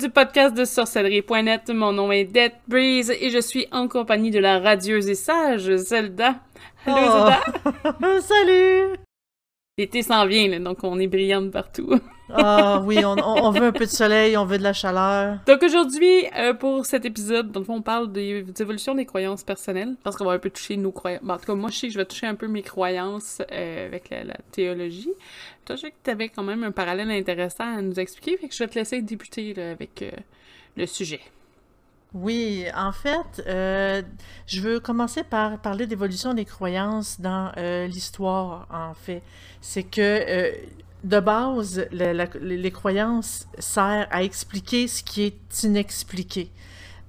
du podcast de sorcellerie.net. Mon nom est Death Breeze et je suis en compagnie de la radieuse et sage Zelda. Allô Zelda! Salut! L'été s'en vient, donc on est brillante partout. Ah oui, on, veut un peu de soleil, on veut de la chaleur. Donc aujourd'hui, euh, pour cet épisode, dans le fond, on parle des, évolutions des croyances personnelles, parce qu'on va un peu toucher nos croyances. en tout cas, moi, je sais que je vais toucher un peu mes croyances euh, avec la, théologie. Toi, je sais que tu avais quand même un parallèle intéressant à nous expliquer, fait que je vais te laisser débuter avec euh, le sujet. Oui, en fait, je veux commencer par parler d'évolution des croyances dans l'histoire, en fait. C'est que de base, les croyances servent à expliquer ce qui est inexpliqué.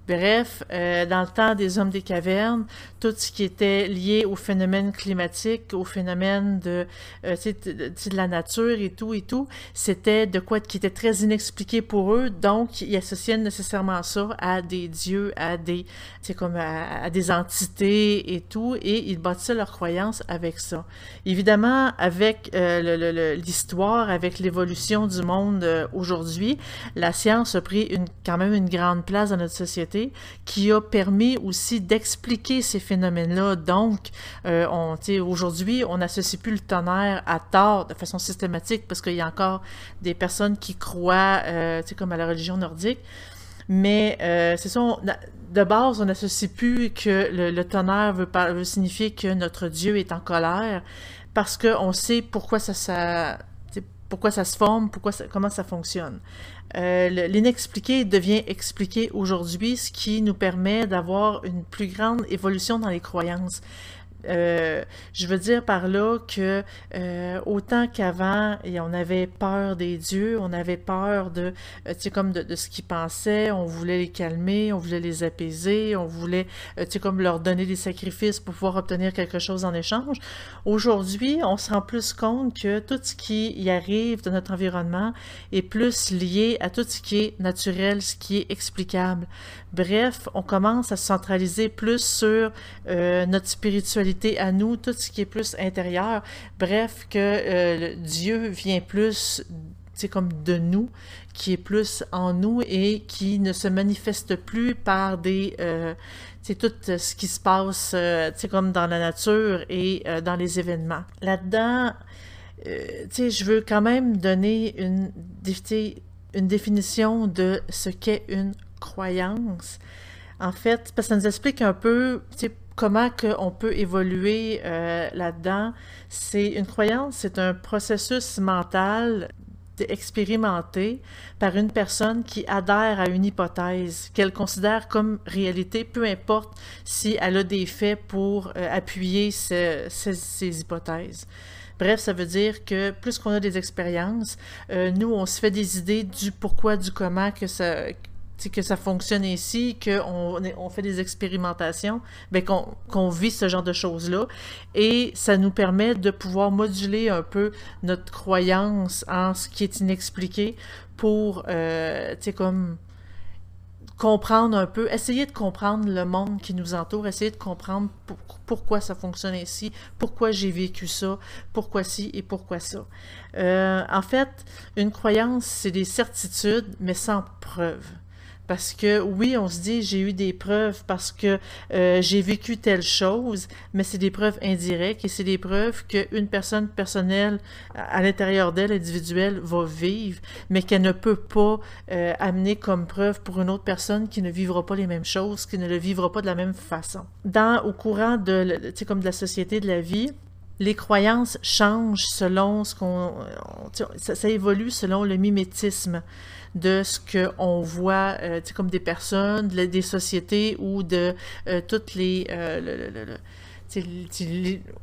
Bref, euh, dans le temps des hommes des cavernes, tout ce qui était lié au phénomène climatique, au phénomène de, euh, de, de, la nature et tout et tout, c'était de quoi qui était très inexpliqué pour eux. Donc, ils associaient nécessairement ça à des dieux, à des, comme à, des entités et tout, et ils bâtissaient leurs croyances avec ça. Évidemment, avec euh, l'histoire, avec l'évolution du monde aujourd'hui, la science a pris quand même une grande place dans notre société qui a permis aussi d'expliquer ces phénomènes-là. Donc, euh, aujourd'hui, on n'associe plus le tonnerre à tort de façon systématique parce qu'il y a encore des personnes qui croient, euh, comme à la religion nordique. Mais euh, c'est ça, de base, on n'associe plus que le, tonnerre veut, veut, signifier que notre Dieu est en colère parce qu'on sait pourquoi ça, ça pourquoi ça se forme, pourquoi comment ça fonctionne. Euh, l'inexpliqué devient expliqué aujourd'hui, ce qui nous permet d'avoir une plus grande évolution dans les croyances. Euh, je veux dire par là que euh, autant qu'avant, on avait peur des dieux, on avait peur de, euh, comme de, ce qu'ils pensaient, on voulait les calmer, on voulait les apaiser, on voulait, tu sais, comme leur donner des sacrifices pour pouvoir obtenir quelque chose en échange. Aujourd'hui, on se rend plus compte que tout ce qui y arrive de notre environnement est plus lié à tout ce qui est naturel, ce qui est explicable. Bref, on commence à se centraliser plus sur notre spiritualité à nous, tout ce qui est plus intérieur. Bref, que euh, Dieu vient plus, c'est comme de nous, qui est plus en nous et qui ne se manifeste plus par des, euh, c'est tout ce qui se passe, euh, c'est comme dans la nature et dans les événements. Là-dedans, je veux quand même donner une, une définition de ce qu'est une croyance. En fait, parce que ça nous explique un peu, comment on peut évoluer euh, là-dedans. C'est une croyance, c'est un processus mental expérimenté par une personne qui adhère à une hypothèse qu'elle considère comme réalité, peu importe si elle a des faits pour euh, appuyer ces, hypothèses. Bref, ça veut dire que plus qu'on a des expériences, euh, nous, on se fait des idées du pourquoi, du comment que ça, que ça fonctionne ainsi, qu'on on fait des expérimentations, ben qu'on vit ce genre de choses-là. Et ça nous permet de pouvoir moduler un peu notre croyance en ce qui est inexpliqué pour, euh, tu sais, comme comprendre un peu, essayer de comprendre le monde qui nous entoure, essayer de comprendre pourquoi ça fonctionne ainsi, pourquoi j'ai vécu ça, pourquoi ci et pourquoi ça. Euh, en fait, une croyance, c'est des certitudes, mais sans preuve. Parce que oui, on se dit, j'ai eu des preuves parce que euh, j'ai vécu telle chose, mais c'est des preuves indirectes et c'est des preuves qu'une personne personnelle à, l'intérieur d'elle, individuelle, va vivre, mais qu'elle ne peut pas euh, amener comme preuve pour une autre personne qui ne vivra pas les mêmes choses, qui ne le vivra pas de la même façon. Dans, au courant de, comme de la société, de la vie, les croyances changent selon ce qu'on... Ça, ça, évolue selon le mimétisme de ce qu'on voit, euh, comme des personnes, des sociétés ou de euh, toutes les... Euh,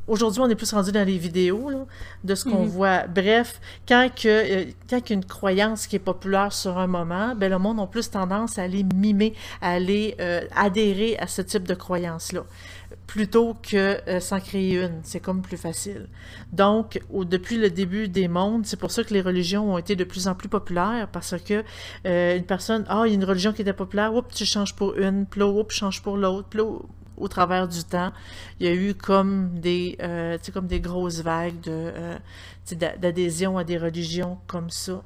aujourd'hui, on est plus rendu dans les vidéos là, de ce qu'on mhm. voit. Bref, quand, que, quand il y a une croyance qui est populaire sur un moment, ben, le monde a plus tendance à aller mimer, à aller adhérer à ce type de croyance-là plutôt que euh, s'en créer une. C'est comme plus facile. Donc, depuis le début des mondes, c'est pour ça que les religions ont été de plus en plus populaires, parce que euh, une personne, ah, il y a une religion qui était populaire, oups, tu changes pour une, puis là, oups, change pour l'autre, puis au travers du temps, il y a eu comme des, euh, comme des grosses vagues de, d'adhésion à des religions comme ça.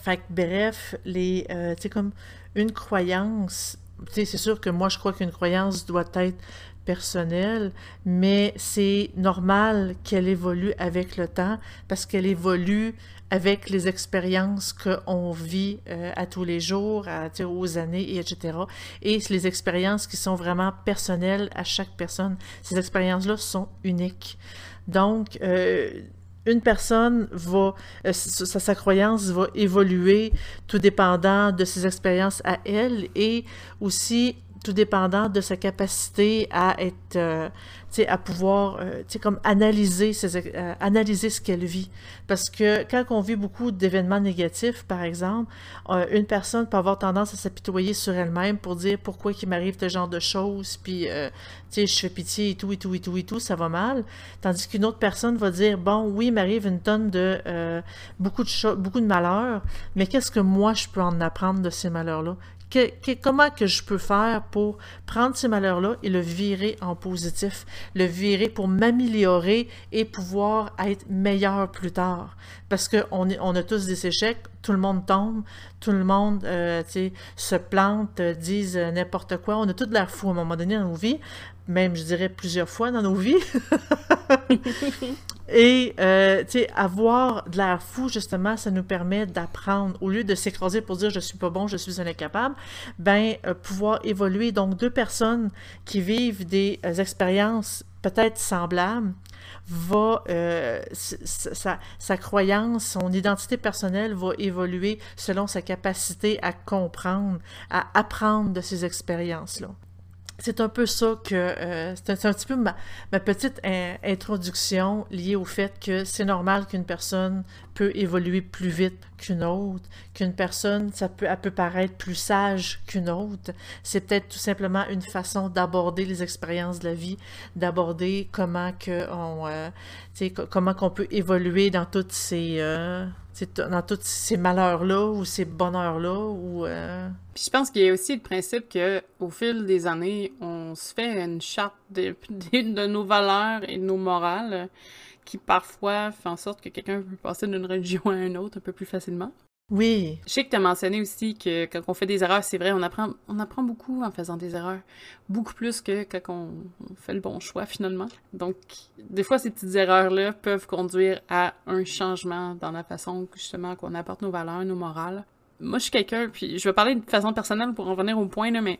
Fait que, bref, les, euh, comme une croyance, c'est sûr que moi, je crois qu'une croyance doit être personnelle, mais c'est normal qu'elle évolue avec le temps parce qu'elle évolue avec les expériences qu'on vit euh, à tous les jours, aux années, et etc. Et les expériences qui sont vraiment personnelles à chaque personne. Ces expériences-là sont uniques. Donc, euh, une personne va, euh, sa, croyance va évoluer tout dépendant de ses expériences à elle et aussi tout dépendant de sa capacité à être, euh, à pouvoir, euh, comme analyser, euh, analyser ce qu'elle vit. Parce que quand on vit beaucoup d'événements négatifs, par exemple, euh, une personne peut avoir tendance à s'apitoyer sur elle-même pour dire pourquoi il m'arrive ce genre de choses, puis, euh, tu sais, je fais pitié et tout, et tout, et tout, et tout, ça va mal. Tandis qu'une autre personne va dire, bon, oui, il m'arrive une tonne de, beaucoup de beaucoup de malheurs, mais qu'est-ce que moi je peux en apprendre de ces malheurs-là? Comment que je peux faire pour prendre ces malheurs-là et le virer en positif, le virer pour m'améliorer et pouvoir être meilleur plus tard? Parce qu'on on a tous des échecs, tout le monde tombe, tout le monde euh, se plante, euh, disent n'importe quoi. On a tout de l'air fou à un moment donné dans nos vies, même je dirais plusieurs fois dans nos vies. Et, euh, tu sais, avoir de l'air fou, justement, ça nous permet d'apprendre. Au lieu de s'écraser pour dire je suis pas bon, je suis un incapable, ben, euh, pouvoir évoluer. Donc, deux personnes qui vivent des euh, expériences peut-être semblables, va, euh, sa, sa, croyance, son identité personnelle va évoluer selon sa capacité à comprendre, à apprendre de ces expériences-là c'est un peu ça que euh, c'est un, petit peu ma, petite in, introduction liée au fait que c'est normal qu'une personne peut évoluer plus vite qu'une autre, qu'une personne ça peut elle peut paraître plus sage qu'une autre. C'est peut-être tout simplement une façon d'aborder les expériences de la vie, d'aborder comment on euh, comment qu'on peut évoluer dans toutes ces euh, dans tous ces malheurs-là ou ces bonheurs-là euh... Puis je pense qu'il y a aussi le principe que au fil des années, on se fait une charte de, de, de nos valeurs et de nos morales qui parfois fait en sorte que quelqu'un peut passer d'une religion à une autre un peu plus facilement. Oui. Je sais que tu as mentionné aussi que quand on fait des erreurs, c'est vrai, on apprend, on apprend beaucoup en faisant des erreurs. Beaucoup plus que quand on, fait le bon choix finalement. Donc, des fois, ces petites erreurs-là peuvent conduire à un changement dans la façon justement qu'on apporte nos valeurs, nos morales. Moi, je suis quelqu'un, puis je vais parler de façon personnelle pour en venir au point, là, mais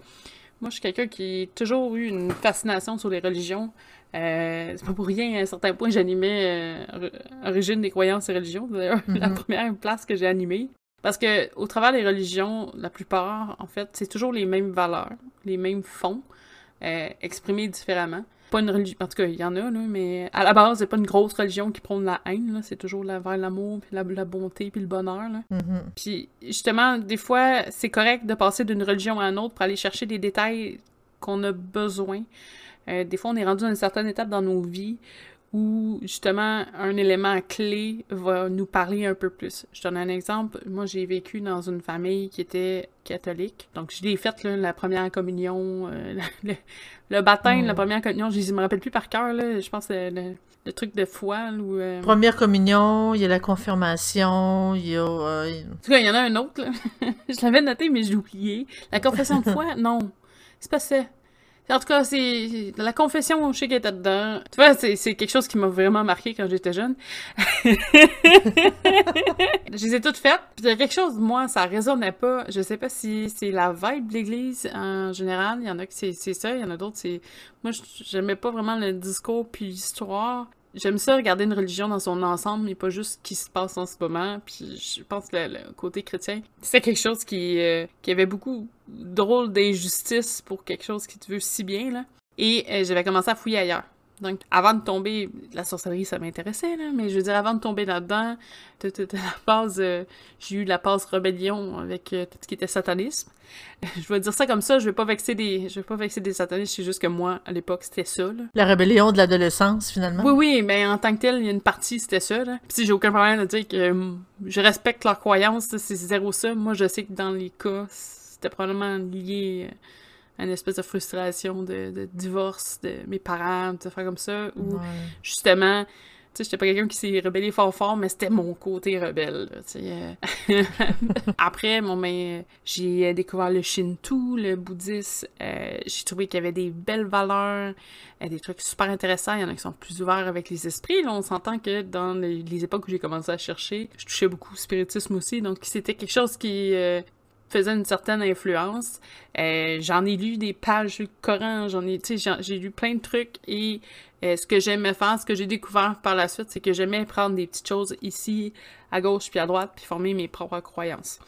moi, je suis quelqu'un qui a toujours eu une fascination sur les religions. Euh, c'est pas pour rien, à un certain point, j'animais euh, Origine des croyances et religions. D'ailleurs, mm -hmm. la première place que j'ai animée. Parce que au travers des religions, la plupart, en fait, c'est toujours les mêmes valeurs, les mêmes fonds, euh, exprimés différemment. Pas une religion, en tout cas, il y en a, là, mais à la base, c'est pas une grosse religion qui prône la haine, c'est toujours la, vers l'amour, puis la, la, bonté, puis le bonheur. Là. Mm -hmm. Puis justement, des fois, c'est correct de passer d'une religion à une autre pour aller chercher des détails qu'on a besoin. Euh, des fois, on est rendu à une certaine étape dans nos vies où justement un élément clé va nous parler un peu plus. Je donne un exemple. Moi, j'ai vécu dans une famille qui était catholique. Donc, je l'ai faite, là, la première communion, euh, le, le, baptême, mmh. la première communion, je ne me rappelle plus par cœur, là. Je pense que le, le truc de foi. Euh... Première communion, il y a la confirmation, il y a... Euh... En tout cas, il y en a un autre, là. je l'avais noté, mais je l'ai oublié. La confession de foi, non. C'est pas ça. En tout cas, c'est la confession, je sais qu'elle était dedans. Tu vois, c'est quelque chose qui m'a vraiment marqué quand j'étais jeune. je les ai toutes faites. Puis il y a quelque chose, moi, ça résonnait pas. Je sais pas si c'est la vibe de l'Église en général. Il y en a qui c'est ça, il y en a d'autres, c'est... Moi, j'aimais pas vraiment le discours puis l'histoire. J'aime ça regarder une religion dans son ensemble, mais pas juste ce qui se passe en ce moment. Puis je pense que le, côté chrétien, c'est quelque chose qui, euh, qui avait beaucoup drôle d'injustice pour quelque chose qui te veut si bien, là. Et euh, j'avais commencé à fouiller ailleurs. Donc, avant de tomber, la sorcellerie, ça m'intéressait, là, mais je veux dire, avant de tomber là-dedans, la base, euh, j'ai eu la passe rébellion avec euh, tout ce qui était satanisme. Je vais dire ça comme ça, je vais pas vexer des, je vais pas vexer des satanistes, c'est juste que moi, à l'époque, c'était ça, là. La rébellion de l'adolescence, finalement. Oui, oui, mais en tant que tel, il y a une partie, c'était ça, là. Puis j'ai aucun problème de dire que euh, je respecte leurs croyances, c'est zéro ça. Moi, je sais que dans les cas, c'était probablement lié une espèce de frustration de, de, divorce de mes parents, de faire comme ça, ou ouais. justement, sais, j'étais pas quelqu'un qui s'est rebellé fort fort, mais c'était mon côté rebelle, tu sais. Après, bon, ben, j'ai découvert le Shinto, le bouddhisme. Euh, j'ai trouvé qu'il y avait des belles valeurs, euh, des trucs super intéressants. Il y en a qui sont plus ouverts avec les esprits. Là, on s'entend que dans les, les époques où j'ai commencé à chercher, je touchais beaucoup au spiritisme aussi, donc c'était quelque chose qui euh, faisait une certaine influence. Euh, j'en ai lu des pages du Coran, j'en ai, j'ai lu plein de trucs et euh, ce que j'aimais faire, ce que j'ai découvert par la suite, c'est que j'aimais prendre des petites choses ici, à gauche puis à droite, puis former mes propres croyances.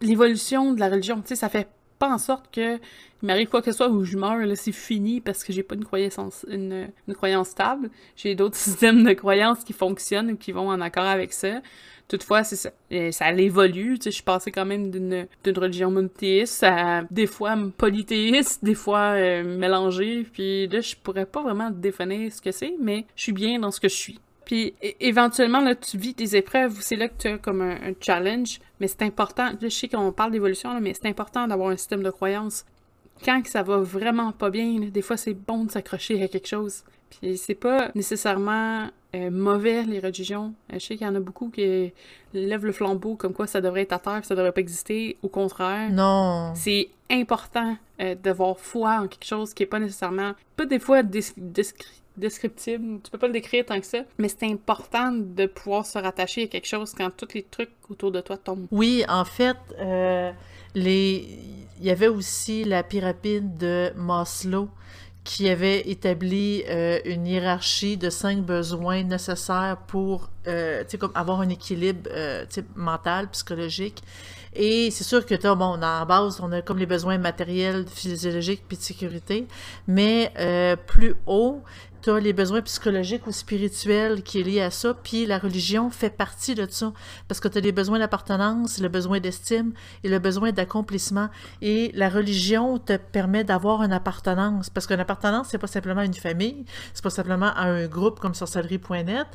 L'évolution de la religion, tu sais, ça fait pas en sorte que il m'arrive quoi que ce soit où je meurs, là, c'est fini parce que j'ai pas une croyance, une, une croyance stable. J'ai d'autres systèmes de croyances qui fonctionnent ou qui vont en accord avec ça. Toutefois, c'est ça. Et ça évolue. Tu sais, je suis passée quand même d'une, d'une religion monothéiste à des fois polythéiste, des fois euh, mélangée. Puis là, je pourrais pas vraiment définir ce que c'est, mais je suis bien dans ce que je suis. Puis éventuellement, là, tu vis des épreuves, c'est là que tu as comme un, challenge, mais c'est important, là, je sais qu'on parle d'évolution, là, mais c'est important d'avoir un système de croyance. Quand ça va vraiment pas bien, des fois c'est bon de s'accrocher à quelque chose. Puis c'est pas nécessairement euh, mauvais, les religions. Euh, je sais qu'il y en a beaucoup qui lèvent le flambeau comme quoi ça devrait être à terre, ça devrait pas exister. Au contraire. Non. C'est important euh, d'avoir foi en quelque chose qui est pas nécessairement, pas des fois descriptible, tu peux pas le décrire tant que ça, mais c'est important de pouvoir se rattacher à quelque chose quand tous les trucs autour de toi tombent. Oui, en fait, les... il y avait aussi la pyramide de Maslow qui avait établi euh, une hiérarchie de cinq besoins nécessaires pour euh, avoir un équilibre euh, mental, psychologique. Et c'est sûr que tu bon, en base, on a comme les besoins matériels, physiologiques, puis de sécurité, mais euh, plus haut, tu as les besoins psychologiques ou spirituels qui est lié à ça, puis la religion fait partie de ça, parce que tu as les besoins d'appartenance, le besoin d'estime et le besoin d'accomplissement. Et la religion te permet d'avoir une appartenance, parce qu'une appartenance, c'est pas simplement une famille, c'est pas simplement à un groupe comme sorcellerie.net,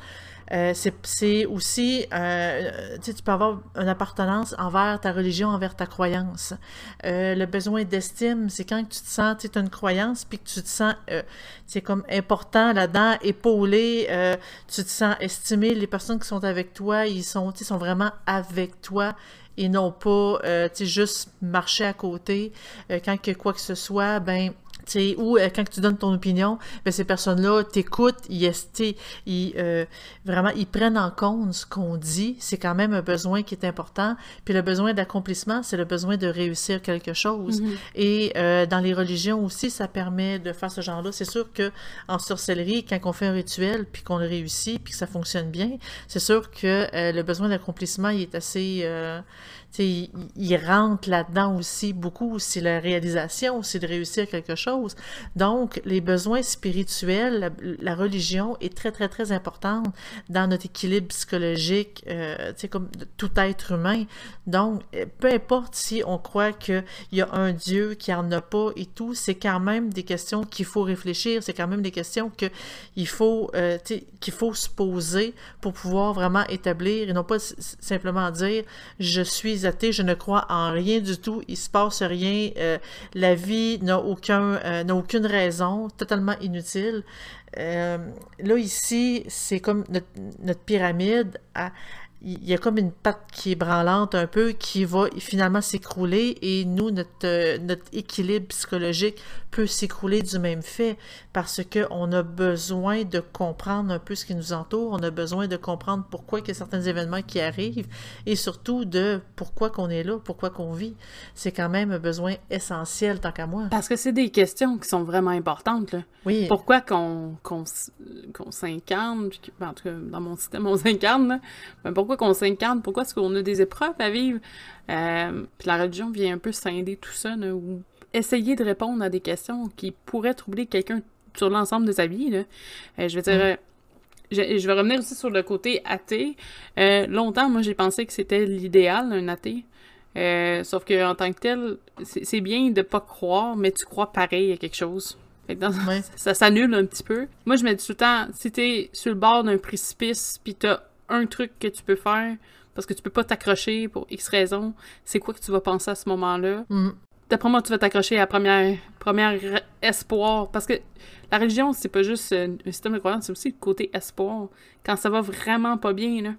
euh, c'est aussi, euh, tu peux avoir une appartenance envers ta religion, envers ta croyance. Euh, le besoin d'estime, c'est quand tu te sens, tu as une croyance, puis que tu te sens, c'est comme important là-dedans, épaulé, tu te sens estimé, les personnes qui sont avec toi, ils sont, sont vraiment avec toi et non pas, tu juste marcher à côté. quand que quoi que ce soit, ben ou euh, quand tu donnes ton opinion, ben, ces personnes-là t'écoutent, ils, ils euh, vraiment ils prennent en compte ce qu'on dit. C'est quand même un besoin qui est important. Puis le besoin d'accomplissement, c'est le besoin de réussir quelque chose. Mm-hmm. Et euh, dans les religions aussi, ça permet de faire ce genre-là. C'est sûr que en sorcellerie, quand on fait un rituel, puis qu'on le réussit, puis que ça fonctionne bien, c'est sûr que le besoin d'accomplissement, il est assez il, rentre là-dedans aussi beaucoup, c'est la réalisation, c'est de réussir quelque chose. Donc, les besoins spirituels, la, religion est très, très, très importante dans notre équilibre psychologique, euh, comme tout être humain. Donc, peu importe si on croit qu'il y a un Dieu qui en a pas et tout, c'est quand même des questions qu'il faut réfléchir, c'est quand même des questions qu'il faut, euh, qu'il faut se poser pour pouvoir vraiment établir et non pas simplement dire je suis je ne crois en rien du tout, il se passe rien, euh, la vie euh, n'a aucune raison, totalement inutile. Euh, là, ici, c'est comme notre, pyramide il y a comme une patte qui est branlante un peu, qui va finalement s'écrouler et nous, notre, euh, notre équilibre psychologique peut s'écrouler du même fait parce qu'on a besoin de comprendre un peu ce qui nous entoure, on a besoin de comprendre pourquoi il y a certains événements qui arrivent et surtout de pourquoi qu'on est là, pourquoi qu'on vit. C'est quand même un besoin essentiel tant qu'à moi. Parce que c'est des questions qui sont vraiment importantes. Là. Oui. Pourquoi qu'on qu'on s'incarne, ben, en tout cas dans mon système on s'incarne, ben pourquoi qu'on s'incarne, pourquoi est-ce qu'on a des épreuves à vivre. Euh, puis la religion vient un peu scinder tout ça, ou essayer de répondre à des questions qui pourraient troubler quelqu'un sur l'ensemble de sa vie. Là. Euh, je veux dire, mm. je, vais revenir aussi sur le côté athée. Euh, longtemps, moi, j'ai pensé que c'était l'idéal, un athée. sauf que en tant que tel, c'est bien de pas croire, mais tu crois pareil à quelque chose. Ça, s'annule un petit peu. Moi, je me dis tout le temps, si t'es sur le bord d'un précipice, puis t'as un truc que tu peux faire parce que tu peux pas t'accrocher pour X raison, c'est quoi que tu vas penser à ce moment-là? Mm. d'après moi, tu vas t'accrocher à la première, première espoir. Parce que la religion, c'est pas juste un système de croyance, c'est aussi le côté espoir. Quand ça va vraiment pas bien, là.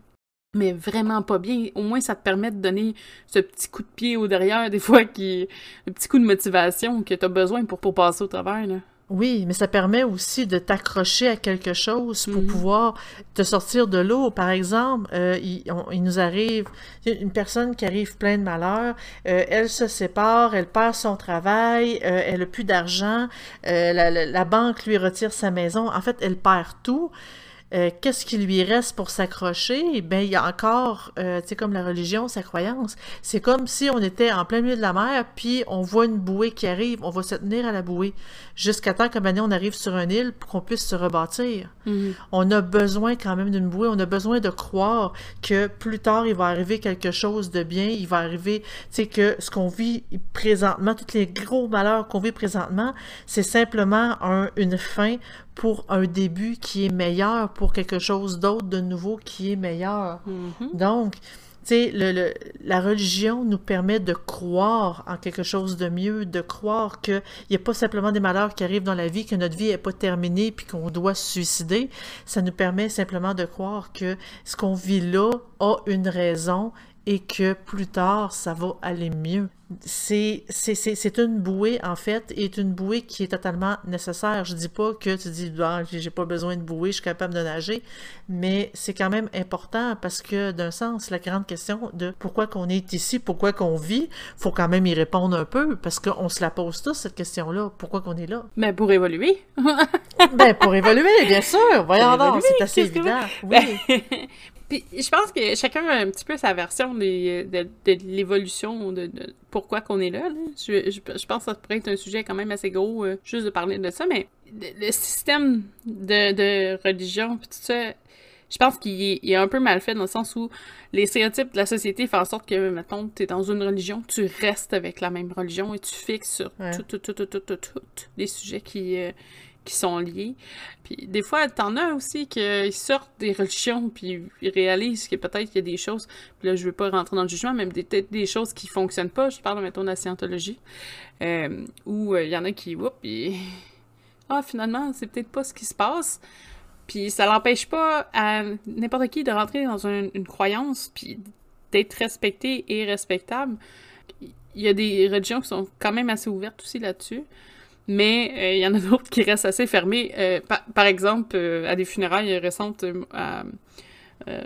Mais vraiment pas bien. Au moins, ça te permet de donner ce petit coup de pied au derrière, des fois, qui, le petit coup de motivation que tu as besoin pour, pour passer au travers, là. Oui, mais ça permet aussi de t'accrocher à quelque chose pour Mhm. pouvoir te sortir de l'eau. Par exemple, euh, il, on- il nous arrive une personne qui arrive plein de malheurs, euh, elle se sépare, elle perd son travail, euh, elle a plus d'argent, la, la- la banque lui retire sa maison. En fait, elle perd tout. Euh, Qu'est-ce qui lui reste pour s'accrocher? Ben, il y a encore, euh, tu sais, comme la religion, sa croyance. C'est comme si on était en plein milieu de la mer, puis on voit une bouée qui arrive, on va se tenir à la bouée jusqu'à temps qu'à on arrive sur une île pour qu'on puisse se rebâtir. Mhm. On a besoin quand même d'une bouée, on a besoin de croire que plus tard, il va arriver quelque chose de bien, il va arriver, tu sais, que ce qu'on vit présentement, tous les gros malheurs qu'on vit présentement, c'est simplement un- une fin pour un début qui est meilleur, pour quelque chose d'autre de nouveau qui est meilleur. Mhm. Donc, tu sais, la religion nous permet de croire en quelque chose de mieux, de croire qu'il n'y a pas simplement des malheurs qui arrivent dans la vie, que notre vie n'est pas terminée puis qu'on doit se suicider. Ça nous permet simplement de croire que ce qu'on vit là a une raison et que plus tard, ça va aller mieux. C'est une bouée, en fait, et une bouée qui est totalement nécessaire. Je dis pas que tu dis, ah, j'ai pas besoin de bouée, je suis capable de nager, mais c'est quand même important parce que, d'un sens, la grande question de pourquoi qu'on est ici, pourquoi qu'on vit, faut quand même y répondre un peu parce qu'on se la pose tous, cette question-là. Pourquoi qu'on est là? Mais pour évoluer. ben, pour évoluer, bien sûr. Voyons Pour donc, c'est assez que évident. Oui. Puis je pense que chacun a un petit peu sa version des- de, de l'évolution, de, de pourquoi qu'on est là. là. Je, je- je pense que ça pourrait être un sujet quand même assez gros, euh, juste de parler de ça, mais le, le système de, de religion, tout ça, je pense qu'il est, un peu mal fait dans le sens où les stéréotypes de la société font en sorte que, mettons, tu es dans une religion, tu restes avec la même religion et tu fixes sur Ouais. tout, tout, tout, tout, tout, tout, tout, les sujets qui, euh, qui sont liés. Puis des fois, t'en as aussi qui sortent des religions, puis ils réalisent que peut-être qu'il y a des choses, puis là, je veux pas rentrer dans le jugement, des- peut-être des choses qui fonctionnent pas, je parle, mettons, de la scientologie, euh, où euh, il y en a qui, whoop, puis... Ah, finalement, c'est peut-être pas ce qui se passe. Puis ça l'empêche pas à n'importe qui de rentrer dans un- une croyance, puis d'être respecté et respectable. Il y a des religions qui sont quand même assez ouvertes aussi là-dessus. Mais euh, il y en a d'autres qui restent assez fermées. Euh, par, par exemple, euh, à des funérailles récentes, à,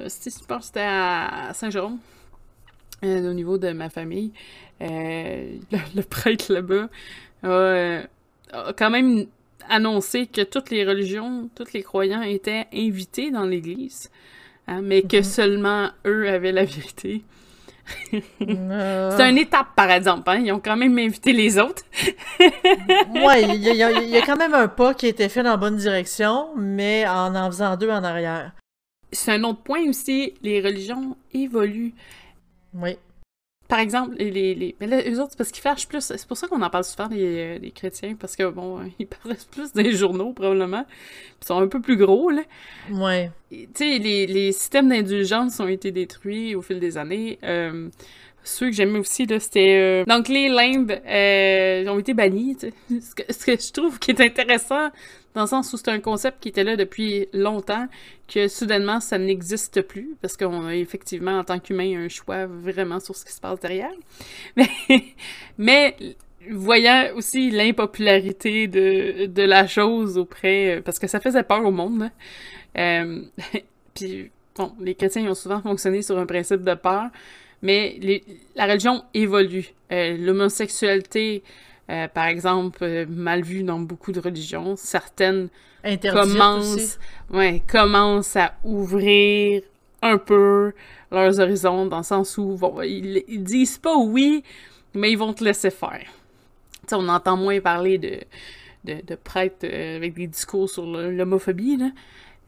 c'était- à Saint-Jérôme, au niveau de ma famille. Le, le prêtre là-bas a, a quand même annoncé que toutes les religions, tous les croyants étaient invités dans l'Église, hein, mais que Mhm. seulement eux avaient la vérité. Euh, C'est une étape, par exemple. Hein? Ils ont quand même invité les autres. Ouais, il y, y a quand même un pas qui a été fait dans la bonne direction, mais en en faisant deux en arrière. C'est un autre point aussi, les religions évoluent. Oui. Par exemple, les, les, mais là, eux autres, c'est parce qu'ils fâchent plus. C'est pour ça qu'on en parle souvent, les, les chrétiens, parce que, bon, ils paraissent plus dans les journaux, probablement. Ils sont un peu plus gros, là. Ouais. Tu sais, les, les systèmes d'indulgence ont été détruits au fil des années. Euh, ceux que j'aimais aussi, là, c'était... euh, Donc, les limbes euh, ont été bannis. Ce que, ce que je trouve qui est intéressant, dans le sens où c'est un concept qui était là depuis longtemps, que soudainement, ça n'existe plus, parce qu'on a effectivement, en tant qu'humain, un choix vraiment sur ce qui se passe derrière. Mais, voyant aussi l'impopularité de, de la chose auprès... Parce que ça faisait peur au monde, là. Euh, puis, bon, les chrétiens ont souvent fonctionné sur un principe de peur, mais la religion évolue. Euh, L'homosexualité, euh, par exemple, euh, mal vue dans beaucoup de religions, certaines aussi. commencent, ouais, commencent à ouvrir un peu leurs horizons, dans le sens où bon, ils, ils disent pas oui, mais ils vont te laisser faire. On entend moins parler de, de, de prêtres euh, avec des discours sur l'homophobie, là.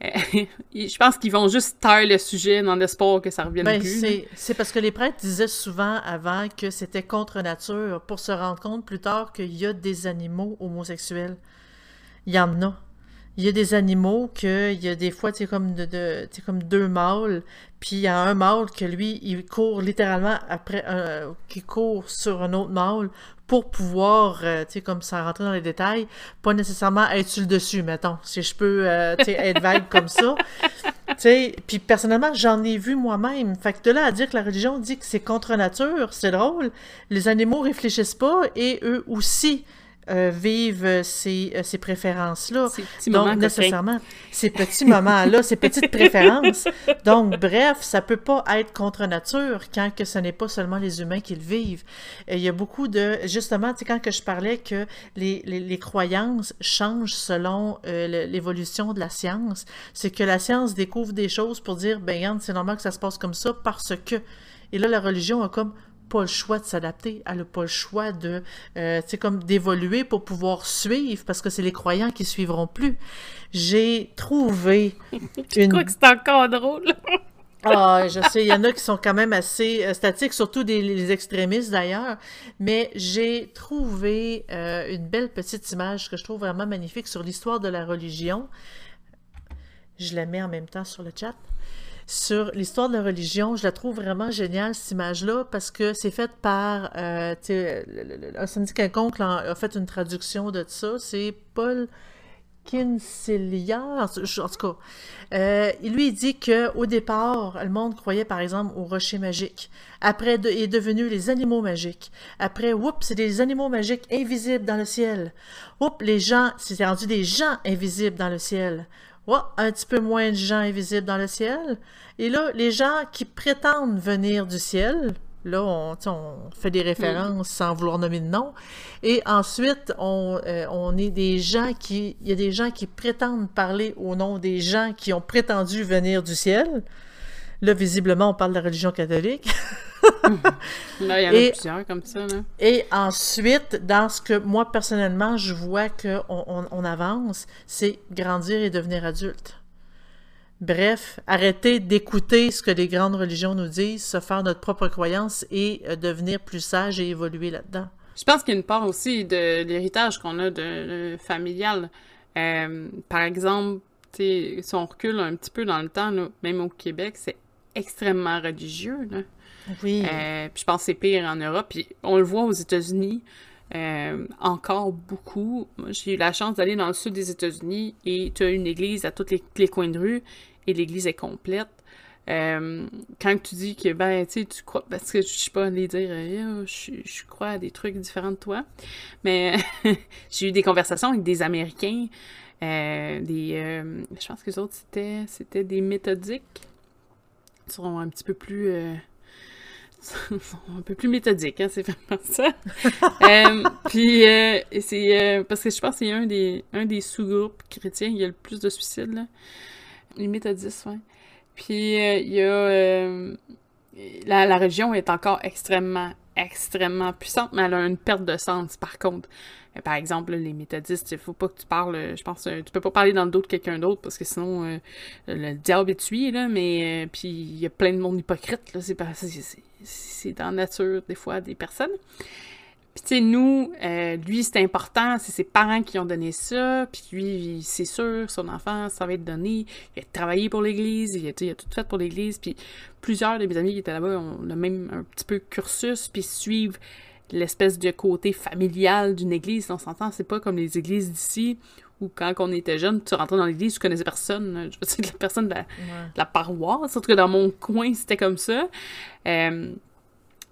je pense qu'ils vont juste taire le sujet dans l'espoir que ça revienne Ben, plus. c'est, parce que les prêtres disaient souvent avant que c'était contre nature pour se rendre compte plus tard qu'il y a des animaux homosexuels. Il y en a. il y a des animaux que il y a des fois, tu comme, de, de comme deux mâles, puis il y a un mâle que lui, il court littéralement après, qui court sur un autre mâle pour pouvoir, euh, tu sais, comme ça rentrer dans les détails, pas nécessairement être sur le dessus, mettons, si je peux, euh, tu sais, être vague comme ça. Tu sais, puis personnellement, j'en ai vu moi-même. Fait que de là à dire que la religion dit que c'est contre nature, c'est drôle. Les animaux réfléchissent pas et eux aussi euh, vivent ces, euh, ces préférences-là. Donc, nécessairement, ces petits moments-là, ces petites préférences. Donc, bref, ça peut pas être contre nature quand que ce n'est pas seulement les humains qui le vivent. il y a beaucoup de... Justement, tu sais, quand que je parlais que les, les, les croyances changent selon euh, l'évolution de la science, c'est que la science découvre des choses pour dire, ben, c'est normal que ça se passe comme ça parce que... Et là, la religion a comme pas le choix de s'adapter, elle n'a pas le choix de, euh, comme d'évoluer pour pouvoir suivre, parce que c'est les croyants qui suivront plus. J'ai trouvé Je crois que c'est encore drôle. ah, je sais, il y en a qui sont quand même assez euh, statiques, surtout des, les extrémistes d'ailleurs, mais j'ai trouvé euh, une belle petite image que je trouve vraiment magnifique sur l'histoire de la religion. Je la mets en même temps sur le chat sur l'histoire de la religion. Je la trouve vraiment géniale, cette image-là, parce que c'est fait par, un syndic quelconque a fait une traduction de ça. C'est Paul Kinsella, en tout cas. Euh, lui, il dit qu'au départ, le monde croyait, par exemple, aux rochers magiques. Après, il est devenu les animaux magiques. Après, oups, c'est des animaux magiques invisibles dans le ciel. Oups, les gens, c'est rendu des gens invisibles dans le ciel un petit peu moins de gens invisibles dans le ciel. Et là, les gens qui prétendent venir du ciel, là, on, fait des références sans vouloir nommer de nom. Et ensuite, on, euh, on est des gens qui... Il y a des gens qui prétendent parler au nom des gens qui ont prétendu venir du ciel. Là, visiblement, on parle de la religion catholique. là, il y en a plusieurs comme ça. Là. Et ensuite, dans ce que moi, personnellement, je vois qu'on on, avance, c'est grandir et devenir adulte. Bref, arrêter d'écouter ce que les grandes religions nous disent, se faire notre propre croyance et euh, devenir plus sage et évoluer là-dedans. Je pense qu'il y a une part aussi de l'héritage qu'on a de, familial. Euh, par exemple, si on recule un petit peu dans le temps, même au Québec, c'est extrêmement religieux. Là. Oui. Euh, puis je pense que c'est pire en Europe. Puis on le voit aux États-Unis euh, encore beaucoup. J'ai eu la chance d'aller dans le sud des États-Unis et tu as une église à tous les, coins de rue et l'église est complète. Euh, quand tu dis que, ben, tu sais, tu crois, parce que je sais pas aller dire, je, je, crois à des trucs différents de toi, mais j'ai eu des conversations avec des Américains, des, je pense que les autres, c'était, c'était des méthodiques, seront un petit peu plus euh, un peu plus méthodiques, hein, c'est vraiment ça. euh, puis euh, c'est parce que je pense que c'est un des un des sous-groupes chrétiens, il y a le plus de suicides là. Les méthodistes, ouais. Puis il y a la, la religion est encore extrêmement extrêmement puissante, mais elle a une perte de sens par contre. Euh, par exemple, les méthodistes, il faut pas que tu parles, euh, je pense, euh, tu peux pas parler dans le dos de quelqu'un d'autre parce que sinon le diable est tué, là, mais puis il y a plein de monde hypocrite, là, c'est, c'est dans la nature des fois des personnes. Puis tu sais, nous, lui, c'est important, c'est ses parents qui ont donné ça, puis lui, c'est sûr, son enfant, ça va être donné. Il a travaillé pour l'Église, il a, il a tout fait pour l'Église, puis plusieurs de mes amis qui étaient là-bas ont le même un petit peu cursus, puis suivent l'espèce de côté familial d'une église. On s'entend, c'est pas comme les églises d'ici où quand on était jeune, tu rentrais dans l'église, tu connaissais personne. Je veux dire, la personne de la, paroisse. Surtout que dans mon coin, c'était comme ça. Euh,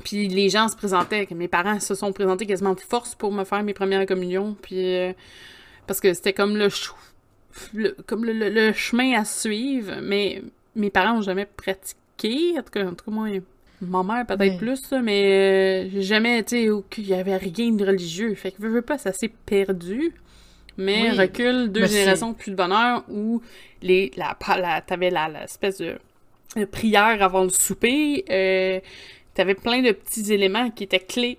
puis les gens se présentaient, mes parents se sont présentés quasiment de force pour me faire mes premières communions. Puis euh, parce que c'était comme le, comme le, chemin à suivre. Mais mes parents n'ont jamais pratiqué. En tout cas, en tout cas moi, Ma mère, peut-être plus, mais euh, jamais, tu sais, il y avait rien de religieux. Fait que, veux, veux pas, ça s'est perdu. Mais recule deux générations plus de bonheur où les, la, la, t'avais l'espèce de, prière avant le souper. Euh, t'avais plein de petits éléments qui étaient clés.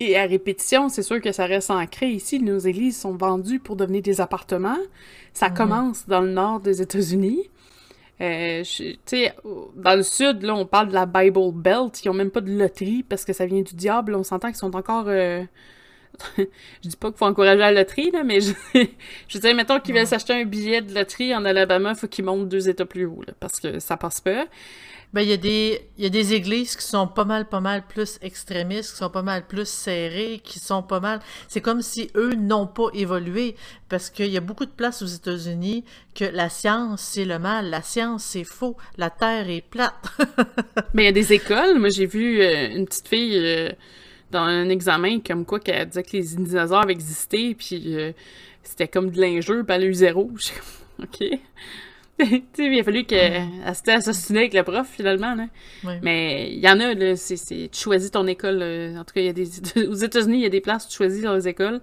Et à répétition, c'est sûr que ça reste ancré ici. Nos églises sont vendues pour devenir des appartements. Ça mhm. commence dans le nord des États-Unis. Euh, tu sais, dans le sud, là, on parle de la Bible Belt. Ils ont même pas de loterie parce que ça vient du diable. On s'entend qu'ils sont encore euh, je dis pas qu'il faut encourager la loterie, là, mais je, je disais, mettons qu'ils veulent s'acheter un billet de loterie en Alabama, il faut qu'ils montent deux états plus haut, là, parce que ça passe pas. Ben, il y, a des, y a des églises qui sont pas mal, pas mal plus extrémistes, qui sont pas mal plus serrées, qui sont pas mal... C'est comme si eux n'ont pas évolué, parce qu'il y a beaucoup de places aux États-Unis que la science, c'est le mal, la science, c'est faux, la Terre est plate. Mais il y a des écoles, moi j'ai vu euh, une petite fille... Euh, dans un examen comme quoi qu'elle disait que les dinosaures existé, puis euh, c'était comme de l'ingeux, puis elle a zéro. OK. il a fallu qu'elle s'était assassinée avec le prof, finalement. Là. Mais il y en a, là, c'est, tu choisis ton école. en tout cas, y a des, aux États-Unis, il y a des places où tu choisis leurs écoles.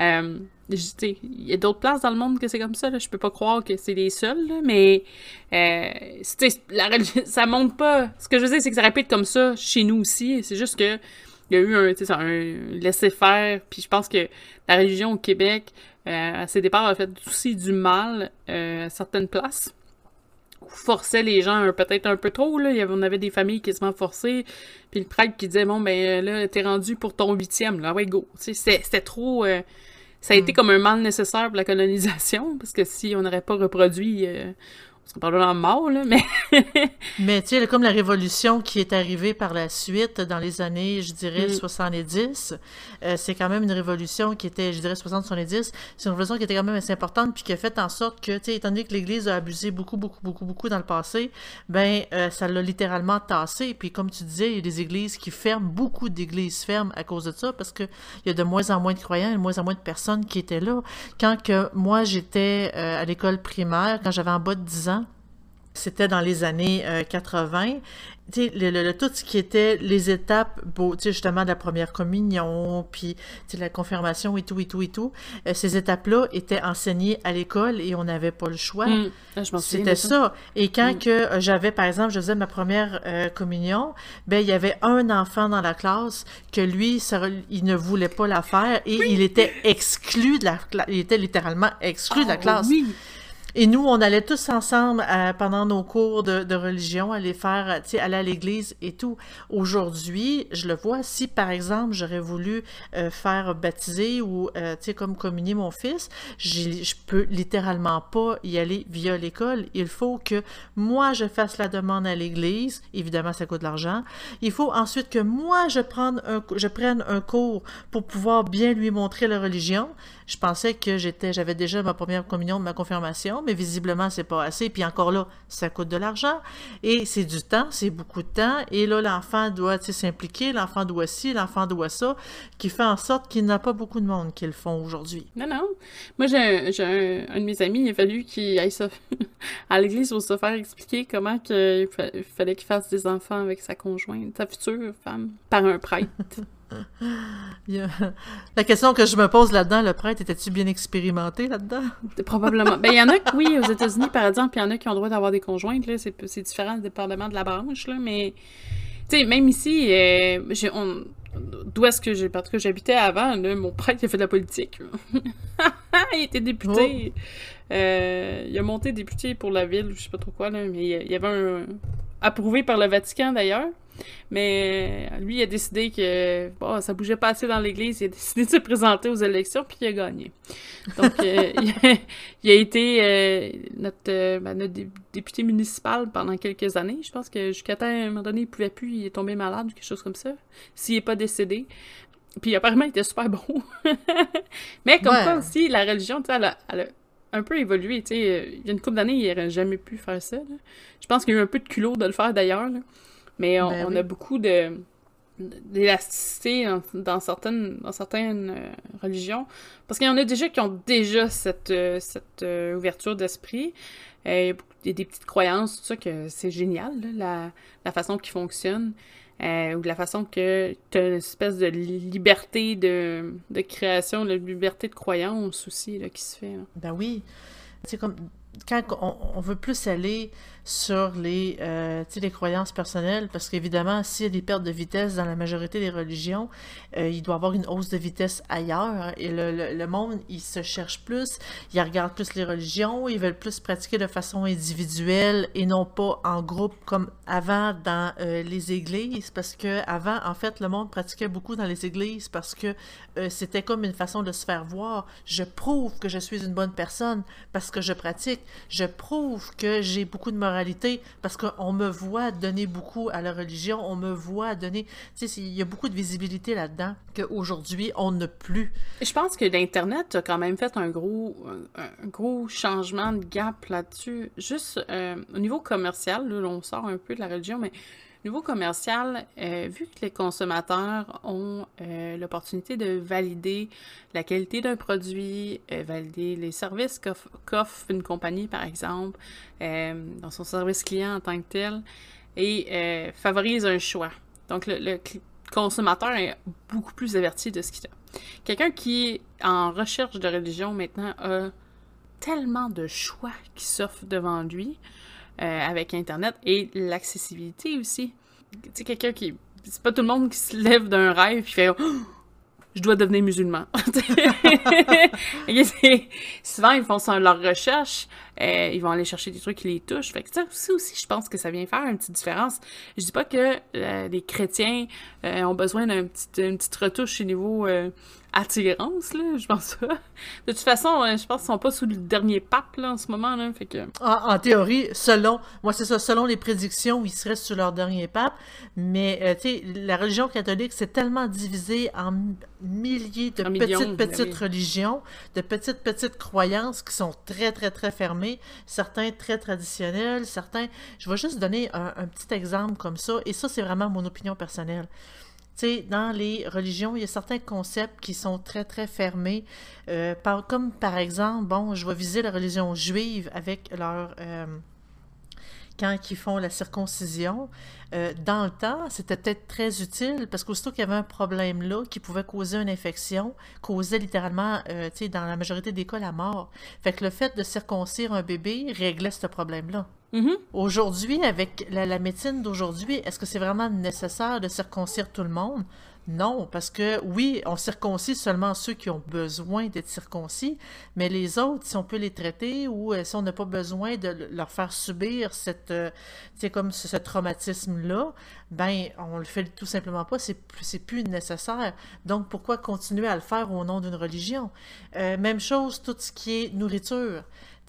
Euh, il y a d'autres places dans le monde que c'est comme ça. Là. Je peux pas croire que c'est les seuls, là, mais euh, la, ça montre pas. Ce que je veux dire, c'est que ça répète comme ça chez nous aussi. C'est juste que il y a eu un, un laisser-faire. Puis je pense que la religion au Québec, euh, à ses départs, a fait aussi du mal euh, à certaines places. Forçait les gens peut-être un peu trop. Là. Il y avait, on avait des familles quasiment forcées. Puis le prêtre qui disait Bon, ben là, t'es rendu pour ton huitième. Là, ouais, go. C'était trop. Euh, ça a été hmm. comme un mal nécessaire pour la colonisation. Parce que si on n'aurait pas reproduit c'est probablement mort, là, mais... mais tu sais, comme la révolution qui est arrivée par la suite dans les années, je dirais, 70, mm. euh, c'est quand même une révolution qui était, je dirais, 60-70, c'est une révolution qui était quand même assez importante, puis qui a fait en sorte que, tu sais, étant donné que l'Église a abusé beaucoup, beaucoup, beaucoup, beaucoup dans le passé, ben, euh, ça l'a littéralement tassé, puis comme tu disais, il y a des églises qui ferment, beaucoup d'églises ferment à cause de ça, parce qu'il y a de moins en moins de croyants, de moins en moins de personnes qui étaient là. Quand que moi, j'étais euh, à l'école primaire, quand j'avais en bas de 10 ans, c'était dans les années 80. Euh, tu sais, le, tout ce qui était les étapes, tu sais, justement, de la première communion, puis la confirmation et tout, et tout, et tout, euh, ces étapes-là étaient enseignées à l'école et on n'avait pas le choix. Hmm. Ah, c'était ça. Et quand hmm. que euh, j'avais, par exemple, je faisais ma première communion, ben il y avait un enfant dans la classe que lui, ça, il ne voulait pas la faire et il était exclu de la classe. Il était littéralement exclu de la ah, classe. Oui. Et nous, on allait tous ensemble euh, pendant nos cours de, religion, aller faire, tu sais, aller à l'église et tout. Aujourd'hui, je le vois, si par exemple j'aurais voulu euh, faire baptiser ou, euh, tu sais, comme communier mon fils, je peux littéralement pas y aller via l'école. Il faut que moi, je fasse la demande à l'église. Évidemment, ça coûte de l'argent. Il faut ensuite que moi, je prenne un, je prenne un cours pour pouvoir bien lui montrer la religion. Je pensais que j'étais, j'avais déjà ma première communion de ma confirmation, mais visiblement, c'est pas assez. Puis encore là, ça coûte de l'argent. Et c'est du temps, c'est beaucoup de temps. Et là, l'enfant doit s'impliquer, l'enfant doit ci, l'enfant doit ça, qui fait en sorte qu'il n'y a pas beaucoup de monde qui le font aujourd'hui. Non, non. Moi, j'ai un, de mes amis, il a fallu qu'il aille à l'église pour se faire expliquer comment il fallait qu'il fasse des enfants avec sa conjointe, sa future femme, par un prêtre. La question que je me pose là-dedans, le prêtre, était-tu bien expérimenté là-dedans? Probablement. Ben, il y en a qui, oui, aux États-Unis, par exemple, il y en a qui ont le droit d'avoir des conjointes, là, c'est, c'est différent dépendamment de la branche, là, mais, tu sais, même ici, euh, j'ai, on, d'où est-ce que j'ai, parce que j'habitais avant, là, mon prêtre, il a fait de la politique. il était député. Oh. Euh, il a monté député pour la ville, je sais pas trop quoi, là, mais il y avait un, approuvé par le Vatican, d'ailleurs. Mais euh, lui, il a décidé que bon, ça bougeait pas assez dans l'église. Il a décidé de se présenter aux élections, puis il a gagné. Donc, euh, il, a, été euh, notre, ben, notre, député municipal pendant quelques années. Je pense que jusqu'à un moment donné, il pouvait plus, il est tombé malade ou quelque chose comme ça, s'il n'est pas décédé. Puis apparemment, il était super bon. Mais comme ça aussi, la religion, tu sais, elle, a, un peu évolué. Tu sais, il y a une couple d'années, il n'aurait jamais pu faire ça. Je pense qu'il y a eu un peu de culot de le faire d'ailleurs. Mais on, ben a beaucoup de d'élasticité dans, certaines dans certaines euh, religions parce qu'il y en a déjà qui ont déjà cette euh, cette euh, ouverture d'esprit il y a des petites croyances tout ça que c'est génial la, la façon qui fonctionne ou la façon que tu as une espèce de liberté de, de création, de liberté de croyance aussi là, qui se fait. Ben oui. C'est comme quand on, veut plus aller sur les, euh, les croyances personnelles, parce qu'évidemment, s'il y a des pertes de vitesse dans la majorité des religions, euh, il doit y avoir une hausse de vitesse ailleurs. Et le, le, monde, il se cherche plus, il regarde plus les religions, ils veulent plus pratiquer de façon individuelle et non pas en groupe comme avant dans euh, les églises, parce que avant, en fait, le monde pratiquait beaucoup dans les églises parce que euh, c'était comme une façon de se faire voir. Je prouve que je suis une bonne personne parce que je pratique. Je prouve que j'ai beaucoup de parce qu'on me voit donner beaucoup à la religion, on me voit donner... Tu sais, il y a beaucoup de visibilité là-dedans qu'aujourd'hui, on n'a plus. Je pense que l'Internet a quand même fait un gros, un gros changement de gap là-dessus. Juste euh, au niveau commercial, là, on sort un peu de la religion, mais Niveau commercial, euh, vu que les consommateurs ont euh, l'opportunité de valider la qualité d'un produit, euh, valider les services qu'offre une compagnie, par exemple, dans son service client en tant que tel, et favorise un choix. Donc, le, consommateur est beaucoup plus averti de ce qu'il a. Quelqu'un qui est en recherche de religion maintenant a tellement de choix qui s'offrent devant lui avec Internet et l'accessibilité aussi. Tu quelqu'un qui. C'est pas tout le monde qui se lève d'un rêve et fait oh, Je dois devenir musulman. souvent, ils font ça, leur recherche, euh, ils vont aller chercher des trucs qui les touchent. Fait ça aussi, je pense que ça vient faire une petite différence. Je dis pas que euh, les chrétiens ont besoin d'une petite, petite retouche au niveau attirance, là, je pense pas. De toute façon, euh, je pense qu'ils sont pas sous le dernier pape, là, en ce moment, là, fait que... En, théorie, selon, moi c'est ça, selon les prédictions, ils seraient sous leur dernier pape, mais, euh, tu sais, la religion catholique, c'est tellement divisé en milliers de petites, petites religions, de petites, petites croyances qui sont très, très, très fermées, certains très traditionnels, certains... Je vais juste donner un petit exemple comme ça, et ça, c'est vraiment mon opinion personnelle dans les religions, il y a certains concepts qui sont très, très fermés. Euh, comme par exemple, bon, je vais viser la religion juive avec leur... Euh, quand ils font la circoncision, euh, dans le temps, c'était peut-être très utile parce qu'aussitôt qu'il y avait un problème là qui pouvait causer une infection, causait littéralement, sais, dans la majorité des cas, la mort. Fait que le fait de circoncire un bébé réglait ce problème-là. Mm-hmm. Aujourd'hui, avec la, médecine d'aujourd'hui, est-ce que c'est vraiment nécessaire de circoncire tout le monde? Non, parce que oui, on circoncis seulement ceux qui ont besoin d'être circoncis, mais les autres, si on peut les traiter ou euh, si on n'a pas besoin de leur faire subir cette, euh, comme ce, traumatisme-là, ben on le fait tout simplement pas, c'est plus, plus nécessaire. Donc pourquoi continuer à le faire au nom d'une religion? Euh, même chose, tout ce qui est nourriture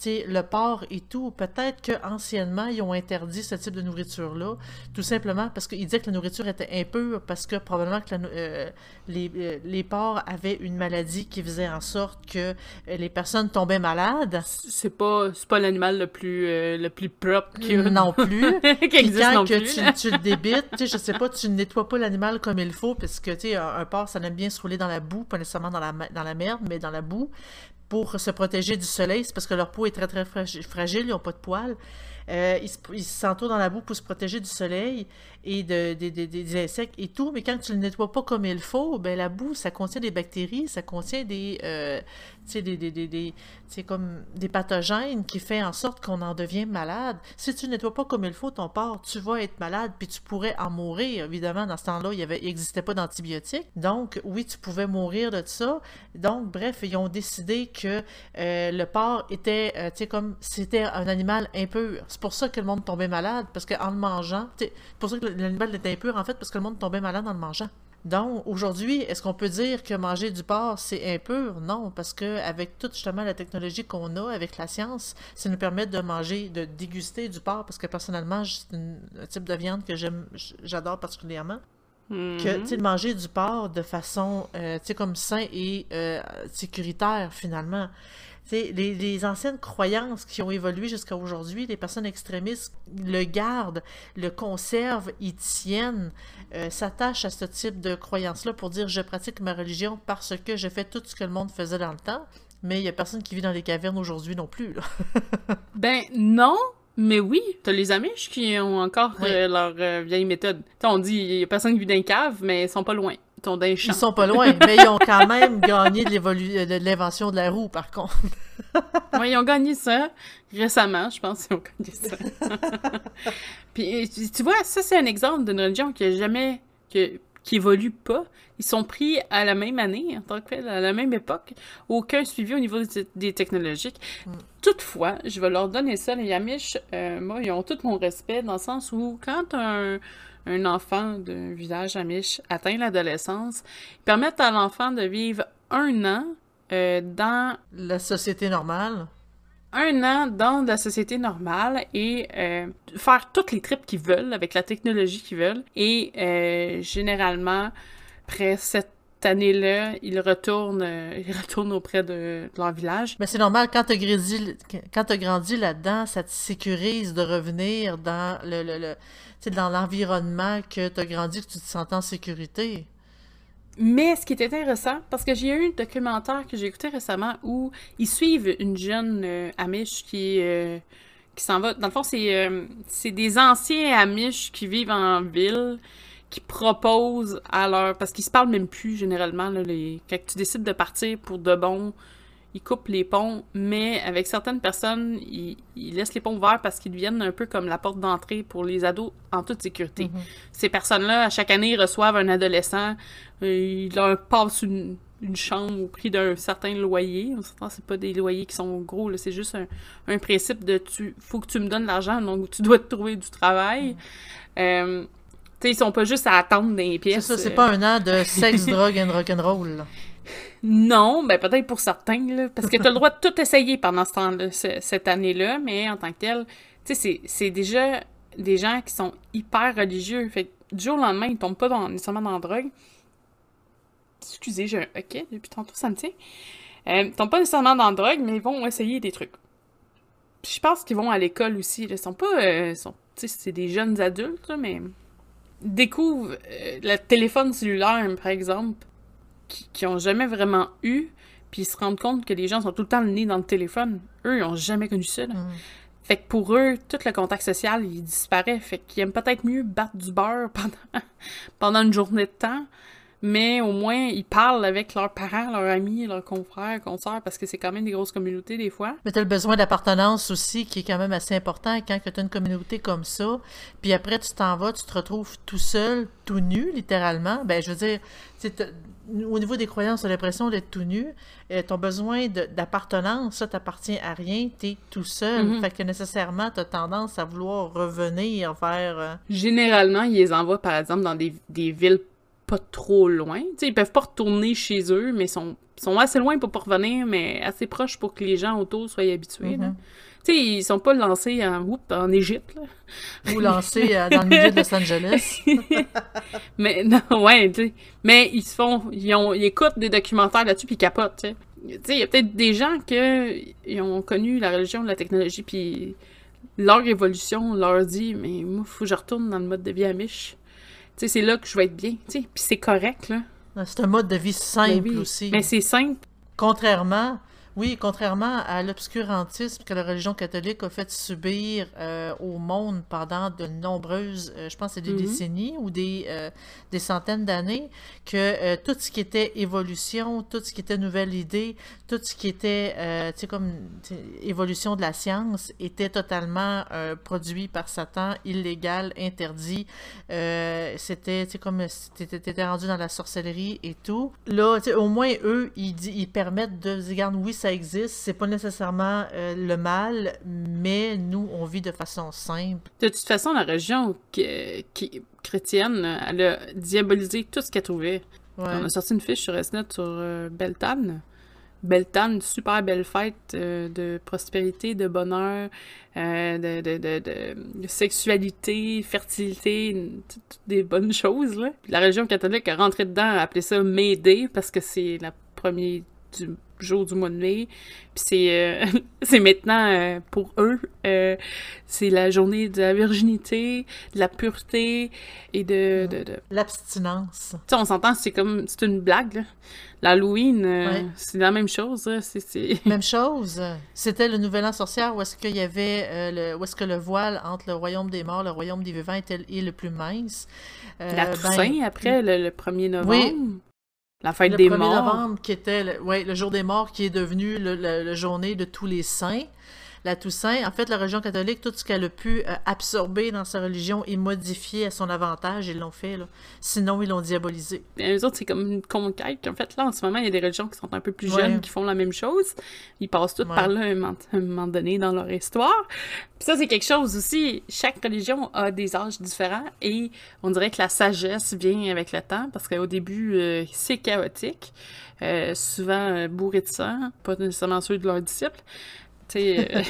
le porc et tout, peut-être qu'anciennement, ils ont interdit ce type de nourriture-là, tout simplement parce qu'ils disaient que la nourriture était impure, parce que probablement que euh, les, euh, les, porcs avaient une maladie qui faisait en sorte que euh, les personnes tombaient malades. C'est pas, pas l'animal le plus, le plus propre. Non plus. qui existe non que plus. Tu, tu, le débites, je sais pas, tu ne nettoies pas l'animal comme il faut, parce que, un, un porc, ça aime bien se rouler dans la boue, pas nécessairement dans la, dans la merde, mais dans la boue pour se protéger du soleil, c'est parce que leur peau est très très fragile, ils n'ont pas de poils. Euh, ils, s'entourent dans la boue pour se protéger du soleil et de, des insectes et tout, mais quand tu le nettoies pas comme il faut, ben la boue, ça contient des bactéries, ça contient des, euh, des, des, des, comme des pathogènes qui fait en sorte qu'on en devient malade. Si tu ne nettoies pas comme il faut ton porc, tu vas être malade, puis tu pourrais en mourir. Évidemment, dans ce temps-là, il n'existait pas d'antibiotiques. Donc, oui, tu pouvais mourir de ça. Donc, bref, ils ont décidé que euh, le porc était, euh, comme c'était un animal impur. C'est pour ça que le monde tombait malade, parce qu'en le mangeant, c'est pour ça que l'animal était impur, en fait, parce que le monde tombait malade en le mangeant. Donc, aujourd'hui, est-ce qu'on peut dire que manger du porc, c'est impur? Non, parce que avec toute justement la technologie qu'on a, avec la science, ça nous permet de manger, de déguster du porc, parce que personnellement, c'est un type de viande que j'aime, j'adore particulièrement. Que, tu manger du porc de façon, euh, tu sais, comme sain et euh, sécuritaire, finalement. Les, les, anciennes croyances qui ont évolué jusqu'à aujourd'hui, les personnes extrémistes le gardent, le conservent, y tiennent, euh, s'attachent à ce type de croyances-là pour dire je pratique ma religion parce que je fais tout ce que le monde faisait dans le temps. Mais il n'y a personne qui vit dans les cavernes aujourd'hui non plus. ben non, mais oui, t'as les Amish qui ont encore euh, leur euh, vieille méthode. on dit il y a personne qui vit dans les caves, mais ils sont pas loin. Ils sont. Ils pas loin, mais ils ont quand même gagné de l'évolu- de l'invention de la roue, par contre. Ouais, ils ont gagné ça récemment, je pense qu'ils ont gagné ça. Puis tu tu vois, ça c'est un exemple d'une religion qui a jamais que- qui évolue pas. Ils sont pris à la même année, en tant que à la même époque. Aucun suivi au niveau des, des technologiques. Toutefois, je vais leur donner ça, les Amish, euh, moi, ils ont tout mon respect dans le sens où quand un, un enfant d'un village Amish atteint l'adolescence, ils permettent à l'enfant de vivre un an euh, dans La société normale. un an dans la société normale et euh, faire toutes les trips qu'ils veulent avec la technologie qu'ils veulent. Et euh, généralement, après cette année-là, ils retournent, euh, ils retournent auprès de, de leur village. Mais c'est normal, quand t'as grandi, quand t'as grandi là-dedans, ça te sécurise de revenir dans le, dans l'environnement que t'as grandi, que tu te sens en sécurité. Mais ce qui est intéressant, parce que j'ai eu un documentaire que j'ai écouté récemment où ils suivent une jeune euh, Amish qui, euh, qui s'en va. Dans le fond, c'est euh, c'est des anciens Amish qui vivent en ville, qui proposent à leur. Parce qu'ils se parlent même plus généralement. Là, les... Quand tu décides de partir pour de bon, ils coupent les ponts, mais avec certaines personnes, ils, ils laissent les ponts ouverts parce qu'ils deviennent un peu comme la porte d'entrée pour les ados en toute sécurité. Ces personnes-là, à chaque année, ils reçoivent un adolescent, euh, ils leur passent une, une chambre au prix d'un certain loyer. C'est pas des loyers qui sont gros, là, c'est juste un, un principe de tu faut que tu me donnes l'argent, donc tu dois te trouver du travail. Euh, tu sais, ils sont pas juste à attendre dans les C'est pièces. ça, c'est euh, pas un an de sexe, drogue and rock'n'roll. non, ben peut-être pour certains, là, parce que tu as le droit de tout essayer pendant ce temps ce- cette année-là, mais en tant que tel, tu sais, c'est- déjà des gens qui sont hyper religieux. Fait que du jour au lendemain, ils tombent pas dans, nécessairement dans la drogue. Excusez, j'ai un OK, depuis tantôt ça me tient. Euh, ils tombent pas nécessairement dans la drogue, mais ils vont essayer des trucs. Puis je pense qu'ils vont à l'école aussi. Là. Ils sont pas. euh, sont, c'est des jeunes adultes, là, mais. Découvrent euh, le téléphone cellulaire, par exemple, qui, qui ont jamais vraiment eu, puis ils se rendent compte que les gens sont tout le temps le nez dans le téléphone. Eux, ils ont jamais connu ça. là. Mm. Fait que pour eux, tout le contact social, il disparaît. Fait qu'ils aiment peut-être mieux battre du beurre pendant, pendant une journée de temps, mais au moins, ils parlent avec leurs parents, leurs amis, leurs confrères, consoeurs, parce que c'est quand même des grosses communautés des fois. Mais t'as le besoin d'appartenance aussi, qui est quand même assez important quand tu as une communauté comme ça. Puis après, tu t'en vas, tu te retrouves tout seul, tout nu, littéralement. Ben, je veux dire, tu au niveau des croyances, tu as l'impression d'être tout nu. Euh, ton besoin d'appartenance, ça t'appartient à rien, t'es tout seul. Mhm. Fait que nécessairement, tu as tendance à vouloir revenir vers... euh, Généralement, ils les envoient, par exemple, dans des, des villes pas trop loin. Tu sais, ils peuvent pas retourner chez eux, mais sont, sont assez loin pour pas revenir, mais assez proches pour que les gens autour soient habitués. Tu sais, ils sont pas lancés en, oups, en Égypte, là. ou lancer euh, dans le milieu de Los Angeles. Mais non, ouais. Mais ils se font, ils, ont, ils écoutent des documentaires là-dessus puis ils capotent, il y a peut-être des gens que ils ont connu la religion, la technologie, puis leur évolution leur dit, mais moi, faut que je retourne dans le mode de vie amiche. Tu sais, c'est là que je vais être bien, tu sais. Puis c'est correct, là. C'est un mode de vie simple Mais oui. aussi. Mais c'est simple. Contrairement, oui, contrairement à l'obscurantisme que la religion catholique a fait subir euh, au monde pendant de nombreuses, euh, je pense c'est des Mhm. décennies ou des, euh, des centaines d'années, que tout ce qui était évolution, tout ce qui était nouvelle idée, tout ce qui était, tu sais, comme évolution de la science était totalement produit par Satan, illégal, interdit. C'était, tu sais, comme t'étais rendu dans la sorcellerie et tout. Là, au moins, eux, ils, ils permettent de dire, regarde, oui, ça existe, c'est pas nécessairement euh, le mal, mais nous, on vit de façon simple. De toute façon, la religion qui, qui- chrétienne, elle a diabolisé tout ce qu'elle trouvait. Ouais. On a sorti une fiche sur SNET sur euh, Beltane. Beltane, super belle fête euh, de prospérité, de bonheur, euh, de, de, de, sexualité, fertilité, toutes des bonnes choses. Là. Puis la religion catholique a rentré dedans, a appelé ça May Day parce que c'est la première du jour du mois de mai. Puis c'est euh, c'est maintenant, euh, pour eux, euh, c'est la journée de la virginité, de la pureté et de... de, de... L'abstinence. Tu sais, on s'entend, c'est comme... C'est une blague, là. L'Halloween, Ouais. c'est la même chose, là. C'est... Même chose. C'était le Nouvel An sorcière où est-ce qu'il y avait le, où est-ce que le voile entre le royaume des morts, le royaume des vivants est le plus mince. La ben, Toussaint, après, le, le 1er novembre. Oui. La fête le des 1er morts. novembre qui était le, ouais, le jour des morts qui est devenu le journée de tous les saints. La Toussaint, en fait, la religion catholique, tout ce qu'elle a pu euh, absorber dans sa religion et modifier à son avantage, ils l'ont fait. Là. Sinon, ils l'ont diabolisé. Et eux autres, c'est comme une conquête. En fait, là, en ce moment, il y a des religions qui sont un peu plus Ouais. jeunes qui font la même chose. Ils passent toutes Ouais. par là à un moment, un moment donné dans leur histoire. Puis ça, c'est quelque chose aussi. Chaque religion a des âges différents et on dirait que la sagesse vient avec le temps parce qu'au début, euh, c'est chaotique. Euh, souvent bourré de sang, pas nécessairement ceux de leurs disciples. Euh,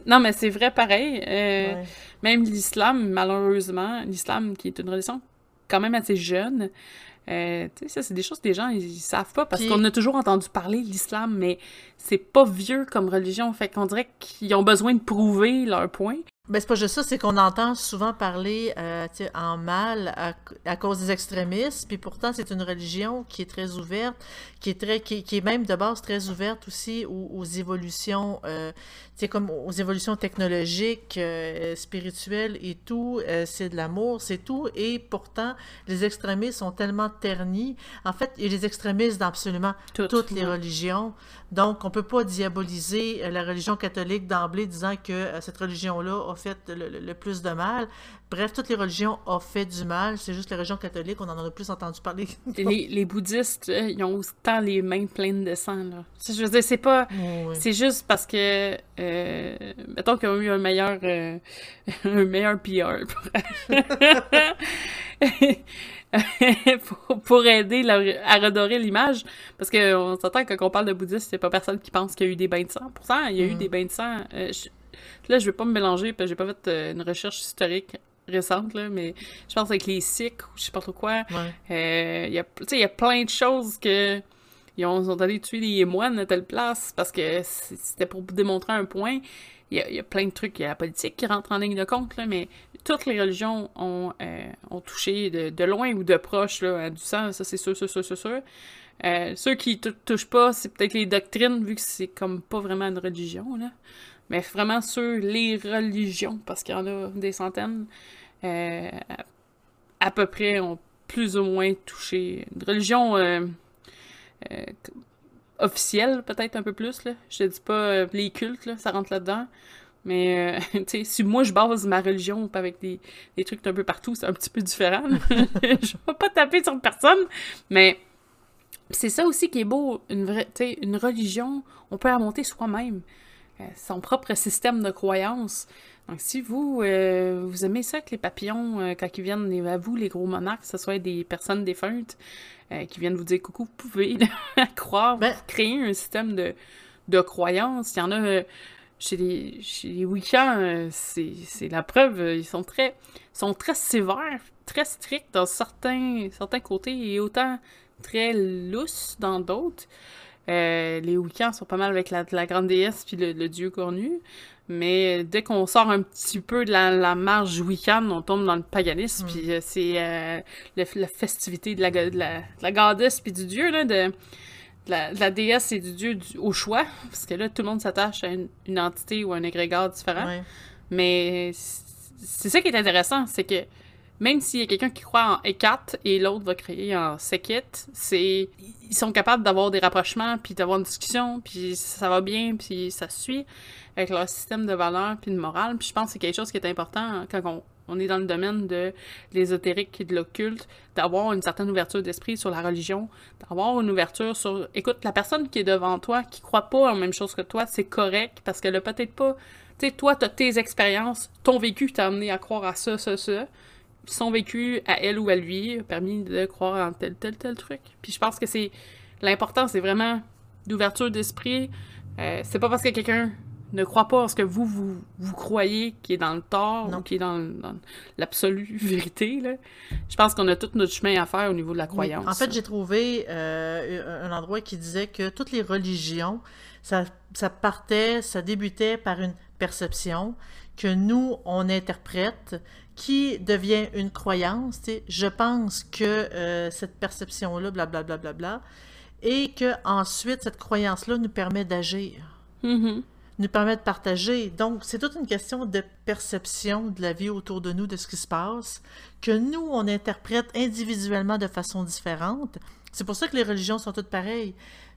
non, mais c'est vrai pareil. Euh, Ouais. même l'islam, malheureusement, l'islam qui est une religion quand même assez jeune, euh, tu sais, ça, c'est des choses que les gens, ils, ils savent pas, parce Puis- qu'on a toujours entendu parler de l'islam, mais c'est pas vieux comme religion, fait qu'on dirait qu'ils ont besoin de prouver leur point. Ben, c'est pas juste ça, c'est qu'on entend souvent parler euh, en mal à, à cause des extrémistes, puis pourtant c'est une religion qui est très ouverte, qui est très, qui, qui est même de base très ouverte aussi aux, aux évolutions, euh, comme aux évolutions technologiques, euh, spirituelles et tout. euh, c'est de l'amour, c'est tout. Et pourtant, les extrémistes sont tellement ternis. En fait, il y a des extrémistes dans absolument Toutes, toutes les religions. Donc, on peut pas diaboliser la religion catholique d'emblée disant que cette religion-là a fait le, plus de mal. Bref, toutes les religions ont fait du mal. C'est juste la religion catholique, on en a plus entendu parler. Les, les bouddhistes, euh, ils ont autant les mains pleines de sang, là. Je veux dire, c'est pas... Oui. C'est juste parce que, euh, mettons qu'ils ont eu un meilleur, euh, un meilleur PR pour, aider leur- à redorer l'image. Parce qu'on s'entend que quand on parle de bouddhiste, c'est pas personne qui pense qu'il y a eu des bains de sang. Pourtant, il y a eu Mm. des bains de sang. euh, je- là, je vais pas me mélanger parce que j'ai pas fait euh, une recherche historique récente, là, mais je pense avec les Sikhs ou je sais pas trop quoi. Ouais. Euh, il y a, il y plein de choses que ils ont, ils sont allés tuer des moines à telle place parce que c'était pour démontrer un point. Il y, a, il y a plein de trucs, il y a la politique qui rentre en ligne de compte, là, mais toutes les religions ont, euh, ont touché de, de loin ou de proche là, à du sang, ça c'est sûr, sûr, sûr, sûr, sûr. Euh, ceux qui tou- touchent pas, c'est peut-être les doctrines, vu que c'est comme pas vraiment une religion, là. Mais vraiment sur les religions, parce qu'il y en a des centaines, euh, à, peu près ont plus ou moins touché une religion euh, euh, officielle, peut-être un peu plus, là. Je te dis pas les cultes, là, ça rentre là-dedans. Mais, si moi je base ma religion avec des, trucs un peu partout, c'est un petit peu différent. je vais pas taper sur personne, mais c'est ça aussi qui est beau, une vraie, une religion, on peut la monter soi-même. Euh, son propre système de croyances. Donc, si vous, euh, vous aimez ça que les papillons, euh, quand ils viennent à vous, les gros monarques, que ce soit des personnes défuntes euh, qui viennent vous dire coucou, vous pouvez croire, Ben- créer un système de, de croyances. Il y en a chez les, chez les Wiccans, c'est la preuve, ils sont très, sont très sévères, très stricts dans certains, certains côtés et autant très lousses dans d'autres. Euh, les Wiccans sont pas mal avec la, la grande déesse puis le, le dieu cornu. Mais dès qu'on sort un petit peu de la, la marge Wiccan, on tombe dans le paganisme. Mm. Puis euh, c'est euh, le- la festivité de la, de la, de la goddess puis du dieu, là, de, de la, de la déesse et du dieu du- au choix. Parce que là, tout le monde s'attache à une, une entité ou un égrégore différent. Ouais. Mais c'est ça qui est intéressant, c'est que même s'il y a quelqu'un qui croit en Hécate et l'autre va créer en Sekhet, c'est ils sont capables d'avoir des rapprochements puis d'avoir une discussion puis ça va bien puis ça suit avec leur système de valeurs puis de morale. Puis je pense que c'est quelque chose qui est important quand on, on est dans le domaine de l'ésotérique et de l'occulte, d'avoir une certaine ouverture d'esprit sur la religion, d'avoir une ouverture sur écoute la personne qui est devant toi qui croit pas en même chose que toi, c'est correct parce qu'elle a peut-être pas tu sais, toi, t'as tes expériences, ton vécu t'a amené à croire à ça, ça, ça. Son vécu, à elle ou à lui, a permis de croire en tel, tel, tel truc. Puis je pense que c'est... L'important, c'est vraiment d'ouverture d'esprit. Euh, c'est pas parce que quelqu'un ne croit pas en ce que vous, vous, vous croyez qui est dans le tort Non. ou qui est dans, dans l'absolue vérité. Là. Je pense qu'on a tout notre chemin à faire au niveau de la Oui. croyance. En fait, j'ai trouvé euh, un un endroit qui disait que toutes les religions, ça, ça partait, ça débutait par une perception que nous, on interprète, qui devient une croyance. Je pense que euh, cette perception-là, blablabla, bla, et que ensuite cette croyance-là nous permet d'agir Mhm. nous permet de partager. Donc, c'est toute une question de perception de la vie autour de nous, de ce qui se passe, que nous, on interprète individuellement de façon différente. C'est pour ça que les religions sont toutes pareilles,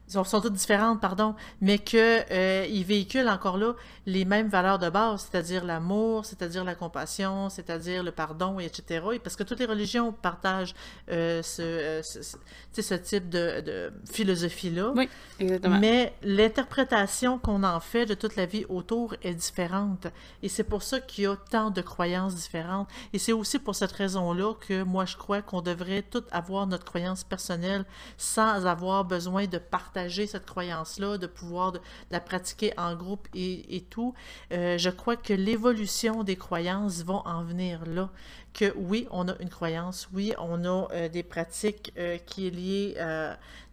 sont, sont toutes différentes, pardon, mais que euh, ils véhiculent encore là les mêmes valeurs de base, c'est-à-dire l'amour, c'est-à-dire la compassion, c'est-à-dire le pardon, et etc. Et parce que toutes les religions partagent euh, ce, euh, ce, type de, de philosophie-là. Oui, exactement. Mais l'interprétation qu'on en fait de toute la vie autour est différente. Et c'est pour ça qu'il y a tant de croyances différentes. Et c'est aussi pour cette raison-là que moi, je crois qu'on devrait tous avoir notre croyance personnelle sans avoir besoin de partager cette croyance-là, de pouvoir la pratiquer en groupe et, tout. Euh, je crois que l'évolution des croyances vont en venir là. Que oui, on a une croyance, oui, on a euh, des pratiques euh, qui est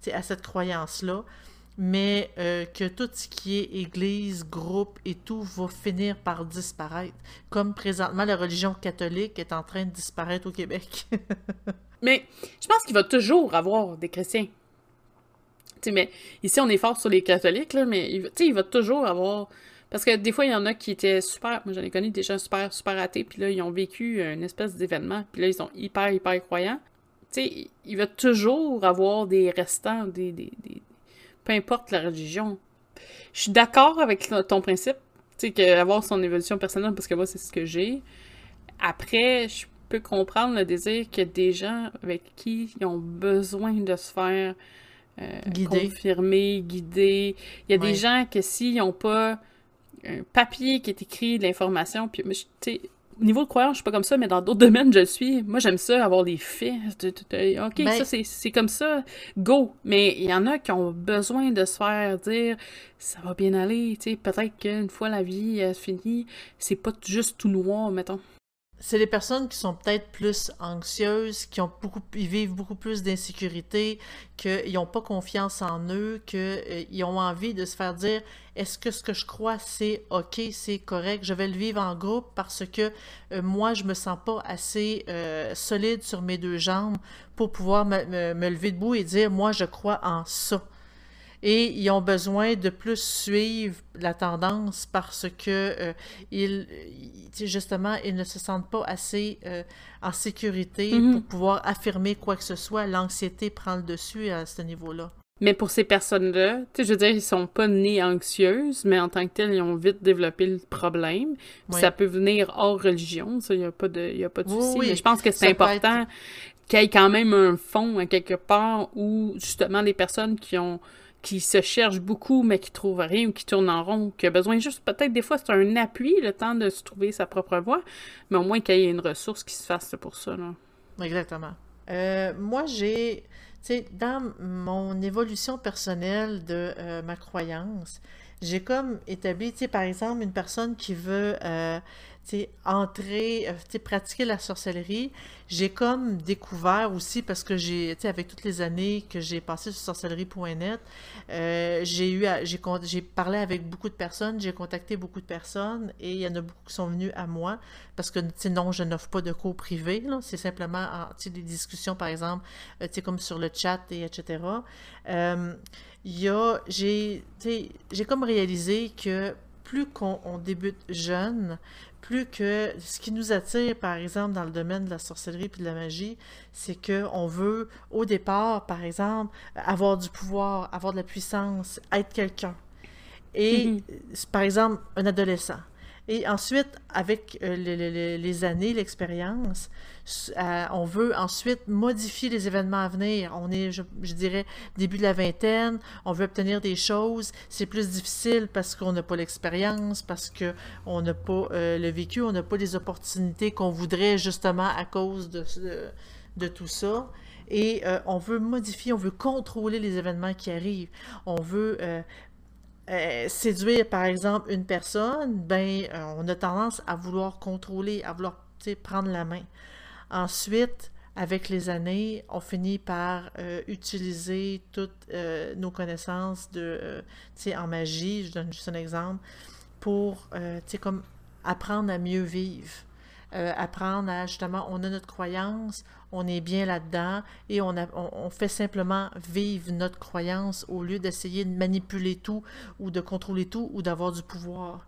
sais, à cette croyance-là mais que tout ce qui est église, groupe et tout va finir par disparaître. Comme présentement, la religion catholique est en train de disparaître au Québec. Mais je pense qu'il va toujours avoir des chrétiens. Mais ici, on est fort sur les catholiques, là, mais il il va toujours avoir... Parce que des fois, il y en a qui étaient super... Moi, j'en ai connu des gens super, super athées, puis là, ils ont vécu une espèce d'événement, puis là, ils sont hyper, hyper croyants. Tu sais, il va toujours avoir des restants, des... des, Peu importe la religion. Je suis d'accord avec ton principe, tu sais, qu'avoir son évolution personnelle, parce que moi, c'est ce que j'ai. Après, je peux comprendre le désir a des gens avec qui ils ont besoin de se faire euh, Guider. confirmer, guider. Il y a Ouais. des gens que s'ils n'ont pas un papier qui est écrit de l'information, puis tu au niveau de croyance, je suis pas comme ça, mais dans d'autres domaines, je le suis. Moi, j'aime ça, avoir des faits. OK, Ben- ça, c'est- comme ça. Go! Mais il y en a qui ont besoin de se faire dire ça va bien aller. Peut-être qu'une fois la vie euh, finie, c'est pas juste tout noir, mettons. C'est les personnes qui sont peut-être plus anxieuses, qui ont beaucoup, vivent beaucoup plus d'insécurité, qu'ils n'ont pas confiance en eux, qu'ils ont envie de se faire dire est-ce que ce que je crois c'est ok, c'est correct, je vais le vivre en groupe parce que euh, moi je me sens pas assez euh, solide sur mes deux jambes pour pouvoir me lever debout et dire moi je crois en ça. Et ils ont besoin de plus suivre la tendance parce que euh, ils, justement, ils ne se sentent pas assez euh, en sécurité Mhm. pour pouvoir affirmer quoi que ce soit. L'anxiété prend le dessus à ce niveau-là. Mais pour ces personnes-là, tu sais, je veux dire, ils sont pas nés anxieuses, mais en tant que telles, ils ont vite développé le problème. Puis. Ça peut venir hors religion, ça, il n'y a pas de, y a pas de souci. oui. Mais je pense que c'est important qu'il y ait quand même un fond à quelque part où, justement, les personnes qui ont qui se cherchent beaucoup, mais qui trouvent rien ou qui tournent en rond, qui a besoin juste, peut-être des fois, c'est un appui, le temps de se trouver sa propre voie, mais au moins qu'il y ait une ressource qui se fasse pour ça, là. Exactement. Euh, moi, j'ai, tu sais, dans mon évolution personnelle de euh, ma croyance, j'ai comme établi, tu sais, par exemple, une personne qui veut, euh, entrer, euh, pratiquer la sorcellerie, j'ai comme découvert aussi, parce que j'ai, avec toutes les années que j'ai passées sur sorcellerie.net, euh, j'ai eu, j'ai, parlé avec beaucoup de personnes, j'ai contacté beaucoup de personnes, et il y en a beaucoup qui sont venus à moi, parce que, non, je n'offre pas de cours privés, c'est simplement, en- des discussions, par exemple, euh, comme sur le chat, et etc. Euh, y a, j'ai, comme réalisé que plus qu'on on débute jeune, plus que ce qui nous attire, par exemple, dans le domaine de la sorcellerie puis de la magie, c'est que on veut, au départ, par exemple, avoir du pouvoir, avoir de la puissance, être quelqu'un. Et, Mhm. euh, par exemple, un adolescent. Et ensuite, avec euh, le- le- le- les années, l'expérience, euh, on veut ensuite modifier les événements à venir. On est, je, dirais, début de la vingtaine, on veut obtenir des choses. C'est plus difficile parce qu'on n'a pas l'expérience, parce qu'on n'a pas euh, le vécu, on n'a pas les opportunités qu'on voudrait justement à cause de, tout ça. Et on veut modifier, on veut contrôler les événements qui arrivent. On veut euh, euh, séduire, par exemple, une personne, ben, euh, on a tendance à vouloir contrôler, à vouloir prendre la main. Ensuite, avec les années, on finit par euh, utiliser toutes nos connaissances de, en magie, je donne juste un exemple, pour comme apprendre à mieux vivre. Apprendre à justement, on a notre croyance, on est bien là-dedans et on, on, fait simplement vivre notre croyance au lieu d'essayer de manipuler tout ou de contrôler tout ou d'avoir du pouvoir.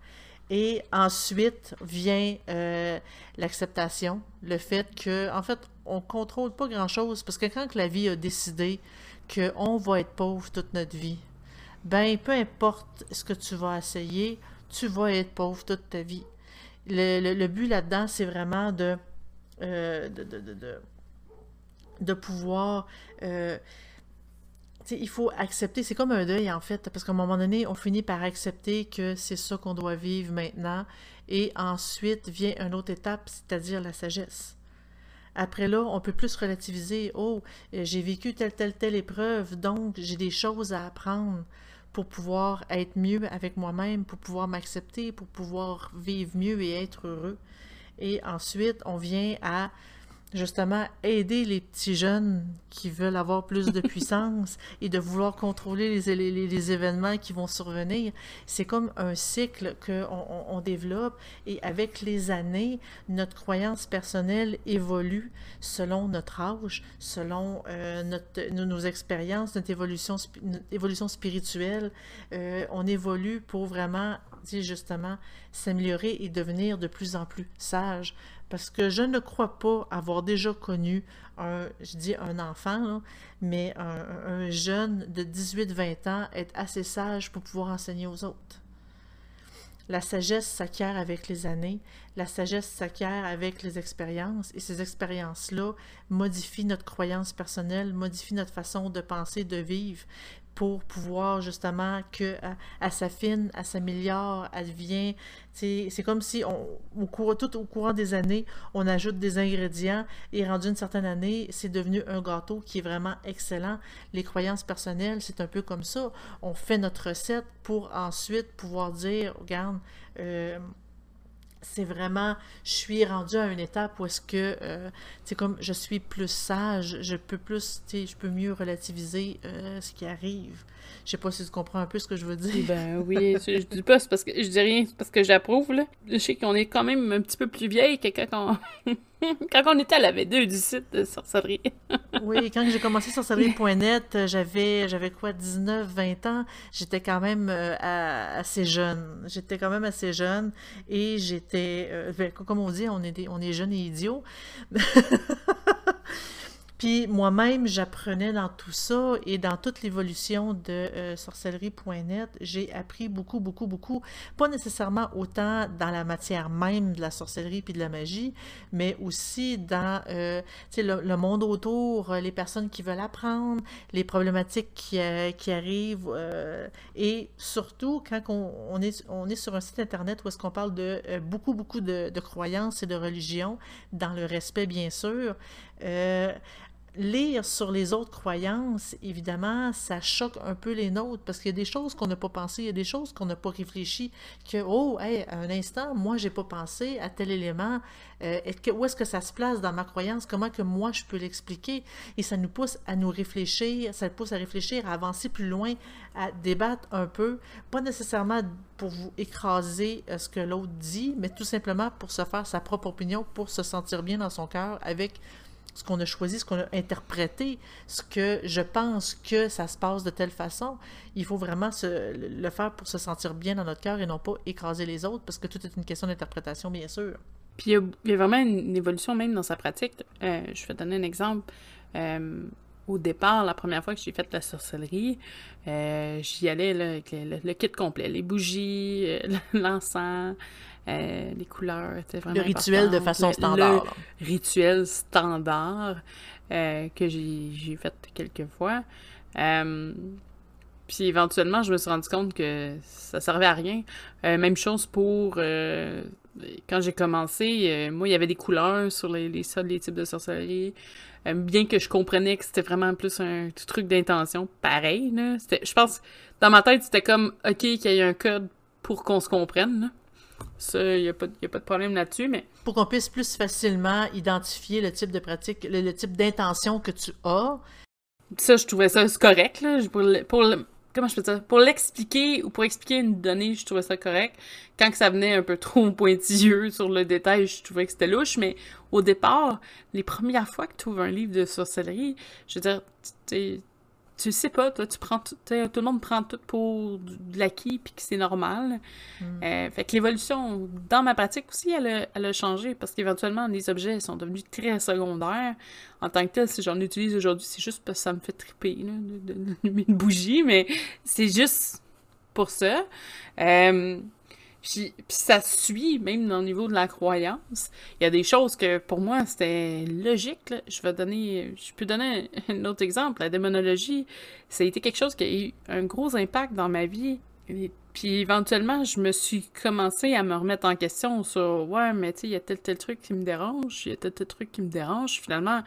Et ensuite vient euh, l'acceptation, le fait que, en fait, on contrôle pas grand-chose parce que quand la vie a décidé qu'on va être pauvre toute notre vie, ben peu importe ce que tu vas essayer, tu vas être pauvre toute ta vie. Le, but là-dedans, c'est vraiment de, euh, pouvoir... Euh, il faut accepter, c'est comme un deuil en fait, parce qu'à un moment donné, on finit par accepter que c'est ça qu'on doit vivre maintenant, et ensuite vient une autre étape, c'est-à-dire la sagesse. Après là, on peut plus relativiser, oh, j'ai vécu telle, telle, telle épreuve, donc j'ai des choses à apprendre pour pouvoir être mieux avec moi-même, pour pouvoir m'accepter, pour pouvoir vivre mieux et être heureux. Et ensuite, on vient à justement aider les petits jeunes qui veulent avoir plus de puissance et de vouloir contrôler les, les, événements qui vont survenir. C'est comme un cycle qu'on on, développe et avec les années, notre croyance personnelle évolue selon notre âge, selon euh, notre, nos, expériences, notre évolution, évolution spirituelle. Euh, on évolue pour vraiment, justement, s'améliorer et devenir de plus en plus sage parce que je ne crois pas avoir déjà connu un, je dis un enfant, mais un, jeune de 18-20 ans être assez sage pour pouvoir enseigner aux autres. La sagesse s'acquiert avec les années, la sagesse s'acquiert avec les expériences, et ces expériences-là modifient notre croyance personnelle, modifient notre façon de penser, de vivre, pour pouvoir justement que elle, s'affine, elle s'améliore, elle devient. C'est comme si on, au tout au courant des années, on ajoute des ingrédients et rendu une certaine année, c'est devenu un gâteau qui est vraiment excellent. Les croyances personnelles, c'est un peu comme ça. On fait notre recette pour ensuite pouvoir dire, regarde, euh, c'est vraiment, je suis rendue à une étape où est-ce que, euh, c'est comme, je suis plus sage, je peux plus, tu je peux mieux relativiser euh, ce qui arrive. Je sais pas si tu comprends un peu ce que je veux dire. Ben oui, je, dis pas, c'est parce que, je dis rien, parce que j'approuve, là. Je sais qu'on est quand même un petit peu plus vieille que quand on... quand on était à la V2 du site de sorcellerie. oui, quand j'ai commencé sorcellerie.net, j'avais j'avais quoi, 19, 20 ans. J'étais quand même euh, assez jeune. J'étais quand même assez jeune et j'étais, euh, ben, comme on dit, on est, on est jeunes et idiots. Puis moi-même, j'apprenais dans tout ça et dans toute l'évolution de euh, sorcellerie.net, j'ai appris beaucoup, beaucoup, beaucoup. Pas nécessairement autant dans la matière même de la sorcellerie puis de la magie, mais aussi dans euh, le, le, monde autour, les personnes qui veulent apprendre, les problématiques qui, euh, qui arrivent et surtout quand on, est, on est sur un site internet où est-ce qu'on parle de beaucoup, beaucoup de, croyances et de religions, dans le respect bien sûr lire sur les autres croyances, évidemment, ça choque un peu les nôtres parce qu'il y a des choses qu'on n'a pas pensé, il y a des choses qu'on n'a pas réfléchi, que, oh, hey, un instant, moi, j'ai pas pensé à tel élément, euh, où est-ce que ça se place dans ma croyance, comment que moi, je peux l'expliquer, et ça nous pousse à nous réfléchir, ça nous pousse à réfléchir, à avancer plus loin, à débattre un peu, pas nécessairement pour vous écraser euh, ce que l'autre dit, mais tout simplement pour se faire sa propre opinion, pour se sentir bien dans son cœur avec ce qu'on a choisi, ce qu'on a interprété, ce que je pense que ça se passe de telle façon. Il faut vraiment le faire pour se sentir bien dans notre cœur et non pas écraser les autres, parce que tout est une question d'interprétation, bien sûr. Puis il y, a, vraiment une, évolution même dans sa pratique. Euh, je vais donner un exemple. Euh, au départ, la première fois que j'ai fait la sorcellerie, euh, j'y allais avec le, kit complet, les bougies, l'encens, euh, les couleurs étaient vraiment Le rituel de façon standard. Le rituel standard euh, que j'ai fait quelques fois. Euh, puis éventuellement, je me suis rendu compte que ça servait à rien. même chose pour quand j'ai commencé, moi, il y avait des couleurs sur les, les sols, les types de sorcellerie. Bien que je comprenais que c'était vraiment plus un truc d'intention, pareil, là. Je pense, dans ma tête, c'était comme, OK, qu'il y ait un code pour qu'on se comprenne, là. Ça, il n'y a, pas de problème là-dessus, mais... Pour qu'on puisse plus facilement identifier le type de pratique, le, type d'intention que tu as. Ça, je trouvais ça correct, là. Pour, pour, comment je peux dire, pour l'expliquer ou pour expliquer une donnée, je trouvais ça correct. Quand ça venait un peu trop pointilleux sur le détail, je trouvais que c'était louche, mais au départ, les premières fois que tu ouvres un livre de sorcellerie, je veux dire, tu tu sais pas, toi, tu prends tout, tout le monde prend tout pour de l'acquis puis que c'est normal. Mm. Euh, fait que l'évolution, dans ma pratique aussi, elle a, elle a changé parce qu'éventuellement, les objets sont devenus très secondaires. En tant que tel, si j'en utilise aujourd'hui, c'est juste parce que ça me fait triper là, de, une bougie, mais c'est juste pour ça. Euh, puis, ça suit, même dans le niveau de la croyance. Il y a des choses que, pour moi, c'était logique. Je vais donner... Je peux donner un autre exemple. La démonologie, ça a été quelque chose qui a eu un gros impact dans ma vie. Et puis éventuellement, je me suis commencé à me remettre en question sur ouais, mais tu sais, il y a tel tel truc qui me dérange, il y a tel tel truc qui me dérange. Finalement,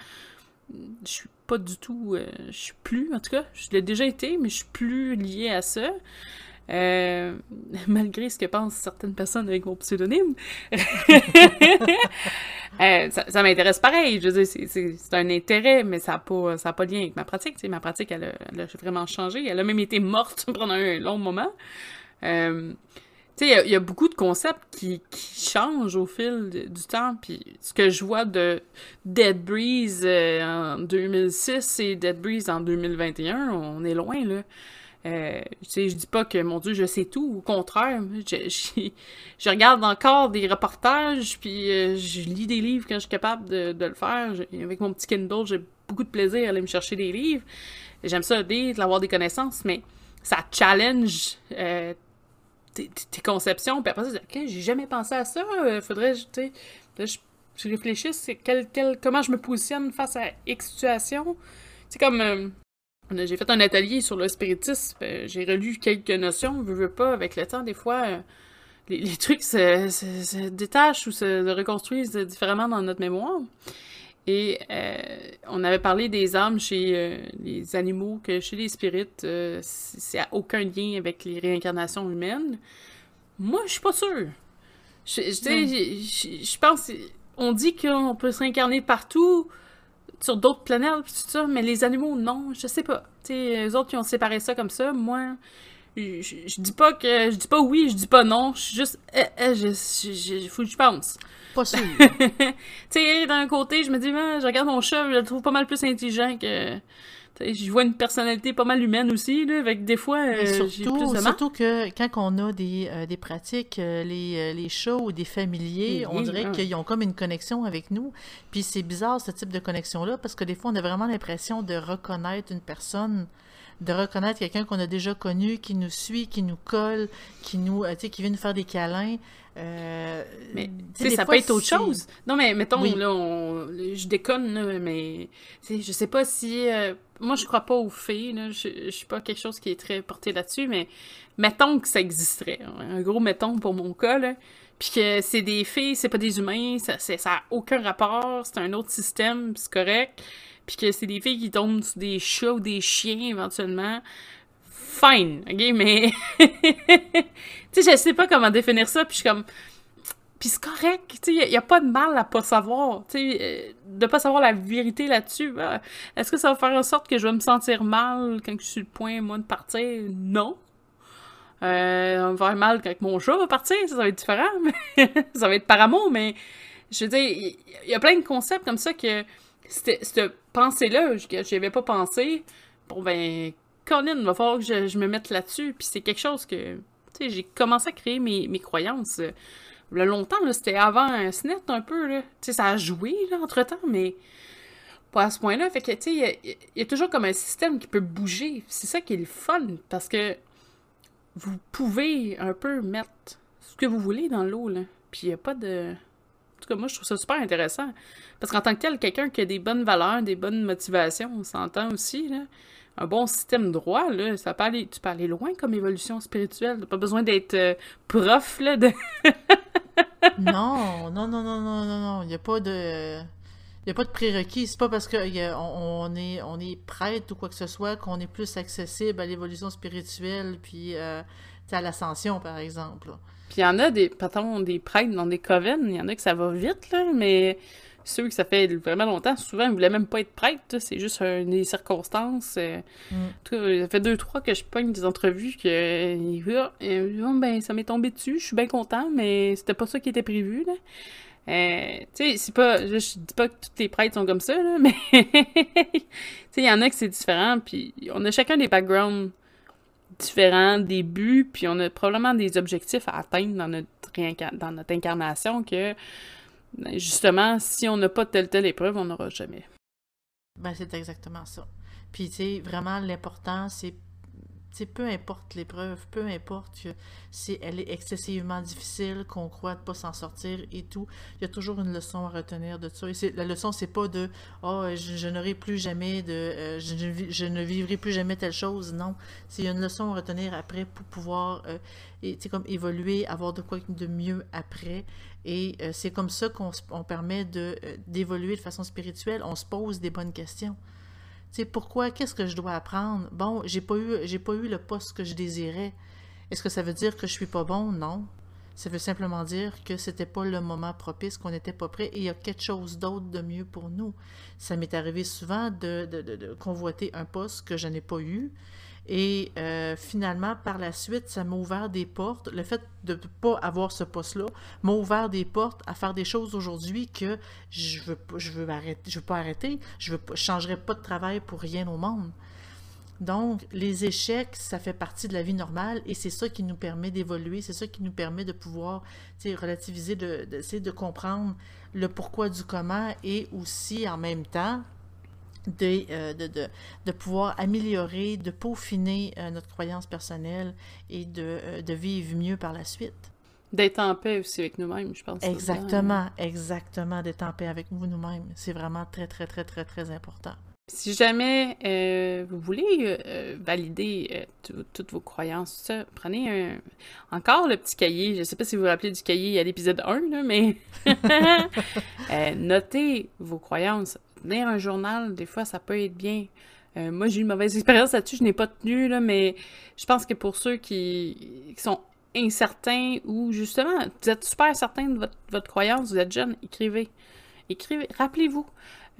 je suis pas du tout, euh, je suis plus, en tout cas, je l'ai déjà été, mais je suis plus liée à ça. Euh, malgré ce que pensent certaines personnes avec mon pseudonyme. euh, ça, m'intéresse pareil. C'est un intérêt, mais ça n'a pas, pas de lien avec ma pratique. ma pratique, elle a, elle a, vraiment changé. Elle a même été morte pendant un long moment. Euh, il y, a beaucoup de concepts qui, changent au fil du temps. Puis ce que je vois de Dead Breeze en 2006 et Dead Breeze en 2021, on est loin, là. Euh, je dis pas que, mon Dieu, je sais tout. Au contraire, je, regarde encore des reportages, puis euh, je lis des livres quand je suis capable de, le faire. avec mon petit Kindle, j'ai beaucoup de plaisir à aller me chercher des livres. J'aime ça lire, avoir des connaissances, mais ça challenge euh, tes, conceptions. Puis après ça, OK, j'ai jamais pensé à ça. Euh, faudrait, tu je, réfléchisse comment je me positionne face à X situation. C'est comme j'ai fait un atelier sur le spiritisme. Euh, j'ai relu quelques notions, veux, veux pas, avec le temps, des fois, euh, les, trucs se, détachent ou se reconstruisent différemment dans notre mémoire. Et euh, on avait parlé des âmes chez les animaux, que chez les spirites, c'est à aucun lien avec les réincarnations humaines. Moi, je suis pas sûre. Je, je, je pense, on dit qu'on peut se réincarner partout, sur d'autres planètes, tout ça, mais les animaux, non, je sais pas. Tu sais, eux autres qui ont séparé ça comme ça, moi, je, je, dis pas que, je dis pas oui, je dis pas non, je suis juste, eh, eh, je, je, faut que je pense. Pas sûr. tu sais, d'un côté, je me dis, je regarde mon chat, je le trouve pas mal plus intelligent que je vois une personnalité pas mal humaine aussi, là, avec des fois, euh, surtout, plus de Surtout que quand on a des, euh, des pratiques, euh, les, les chats ou des familiers, on dirait qu'ils ont comme une connexion avec nous. Puis c'est bizarre, ce type de connexion-là, parce que des fois, on a vraiment l'impression de reconnaître une personne de reconnaître quelqu'un qu'on a déjà connu, qui nous suit, qui nous colle, qui nous, qui vient nous faire des câlins. Euh, mais ça peut être autre chose. Non, mais mettons, là, on... je déconne, là, mais je sais pas si. Euh, moi, je crois pas aux fées, là. Je, je suis pas quelque chose qui est très porté là-dessus, mais mettons que ça existerait. Un gros mettons pour mon cas, là. Puis que c'est des fées, c'est pas des humains, ça, ça a aucun rapport, c'est un autre système, c'est correct. Puis que c'est des filles qui tombent sur des chats ou des chiens éventuellement fine, ok, mais tu sais, je sais pas comment définir ça, puis je suis comme, puis c'est correct, tu sais, il y, a pas de mal à pas savoir, tu sais, euh, de pas savoir la vérité là-dessus. Bah, est-ce que ça va faire en sorte que je vais me sentir mal quand je suis le point, moi, de partir? Non. Euh, ça va me faire mal quand mon chat va partir, ça, va être différent, ça va être par amour, mais je veux dire, il y, a plein de concepts comme ça que cette pensée-là, je avais pas pensé. Bon, ben, Colin, il va falloir que je, me mette là-dessus. Puis c'est quelque chose que, tu sais, j'ai commencé à créer mes, croyances. Euh, le longtemps, c'était avant un SNET un peu, là. Tu sais, ça a joué, là, entre-temps, mais pas à ce point-là. Fait que, tu sais, il y, a toujours comme un système qui peut bouger. C'est ça qui est le fun, parce que vous pouvez un peu mettre ce que vous voulez dans l'eau, là. Puis il n'y a pas de... Moi, je trouve ça super intéressant. Parce qu'en tant que tel, quelqu'un qui a des bonnes valeurs, des bonnes motivations, on s'entend aussi, un bon système droit, là, ça peut aller, tu peux aller loin comme évolution spirituelle. T'as pas besoin d'être euh, prof, là, de... non, non, non, non, non, non, non. Il n'y a pas de. Il n'y a pas de prérequis. C'est pas parce qu'on on est, on est prêtre ou quoi que ce soit qu'on est plus accessible à l'évolution spirituelle puis euh, à l'ascension, par exemple. Puis il y en a des, patons, des prêtres dans des coven, il y en a que ça va vite, là, mais ceux que ça fait vraiment longtemps, souvent, ils voulaient même pas être prêtres, c'est juste des circonstances. Euh. Mm. En tout cas, ça fait deux, trois que je pogne des entrevues que euh, oh, ben, ça m'est tombé dessus, je suis bien content, mais c'était pas ça qui était prévu, là. Euh, tu sais, c'est pas. Je, dis pas que tous les prêtres sont comme ça, là, mais. tu sais, il y en a que c'est différent, puis on a chacun des backgrounds différents, des buts, puis on a probablement des objectifs à atteindre dans notre, dans notre incarnation que, ben, justement, si on n'a pas telle telle épreuve, on n'aura jamais. Ben, c'est exactement ça. Puis, tu sais, vraiment, l'important, c'est peu importe l'épreuve, peu importe si elle est excessivement difficile, qu'on croit ne pas s'en sortir et tout, il y a toujours une leçon à retenir de ça. La leçon, c'est pas de oh, je, n'aurai plus jamais de euh, je, ne vivrai plus jamais telle chose. Non. C'est une leçon à retenir après pour pouvoir euh, comme évoluer, avoir de quoi de mieux après. Et euh, c'est comme ça qu'on permet d'évoluer de façon spirituelle. On se pose des bonnes questions pourquoi, qu'est-ce que je dois apprendre? Bon, j'ai pas eu, j'ai pas eu le poste que je désirais. Est-ce que ça veut dire que je suis pas bon? Non. Ça veut simplement dire que c'était pas le moment propice, qu'on n'était pas prêt et il y a quelque chose d'autre de mieux pour nous. Ça m'est arrivé souvent de, convoiter un poste que je n'ai pas eu et euh, finalement, par la suite, ça m'a ouvert des portes. Le fait de ne pas avoir ce poste-là m'a ouvert des portes à faire des choses aujourd'hui que je veux, je veux pas arrêter. Je ne changerai pas de travail pour rien au monde. Donc, les échecs, ça fait partie de la vie normale et c'est ça qui nous permet d'évoluer, c'est ça qui nous permet de pouvoir relativiser, d'essayer de, de comprendre le pourquoi du comment et aussi en même temps euh, de, de, de, pouvoir améliorer, de peaufiner euh, notre croyance personnelle et de, euh, de, vivre mieux par la suite. D'être en paix aussi avec nous-mêmes, je pense. Exactement, exactement, d'être en paix avec nous-mêmes. C'est vraiment très, très, très, très, très important. Si jamais vous voulez valider toutes vos croyances, ça, prenez un... encore le petit cahier. Je ne sais pas si vous vous rappelez du cahier à l'épisode 1, là, mais notez vos croyances tenir un journal, des fois, ça peut être bien. Euh, moi, j'ai eu une mauvaise expérience là-dessus, je n'ai pas tenu, là, mais je pense que pour ceux qui, sont incertains ou justement, vous êtes super certain de votre, croyance, vous êtes jeune, écrivez. Écrivez, rappelez-vous.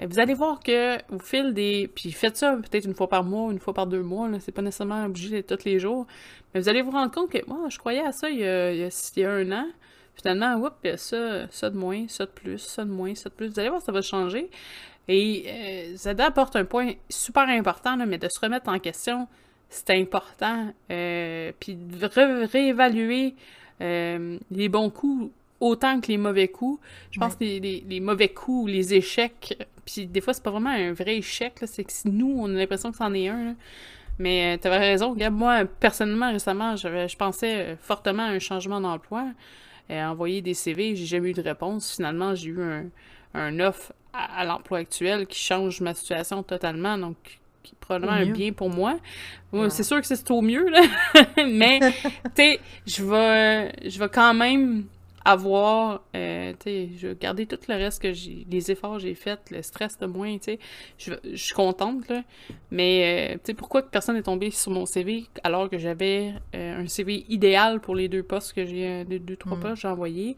Euh, vous allez voir que au fil des. Puis faites ça peut-être une fois par mois, une fois par deux mois, c'est pas nécessairement obligé tous les jours. Mais vous allez vous rendre compte que moi, je croyais à ça il y a, il y a, un an. Finalement, il y a ça, ça de moins, ça de plus, ça de moins, ça de plus. Vous allez voir, ça va changer. Et euh, ça apporte un point super important, mais de se remettre en question, c'est important. Euh, puis de réévaluer euh, les bons coups autant que les mauvais coups. Je pense que les, mauvais coups, les échecs, puis des fois, c'est pas vraiment un vrai échec, c'est que nous, on a l'impression que c'en est un. Mais tu avais raison. Regarde, moi, personnellement, récemment, je pensais fortement à un changement d'emploi. envoyer des CV, j'ai jamais eu de réponse. Finalement, j'ai eu un, un offre à, l'emploi actuel qui change ma situation totalement, donc qui est probablement un bien pour moi. C'est sûr que c'est au mieux, là. mais, tu sais, je vais, je vais quand même avoir, euh, tu sais, je vais garder tout le reste que j'ai, les efforts que j'ai faits, le stress de moins, tu sais, je, suis contente, là. Mais, euh, tu sais, pourquoi personne n'est tombé sur mon CV alors que j'avais euh, un CV idéal pour les deux postes que j'ai, les deux, trois mm. postes que j'ai envoyés?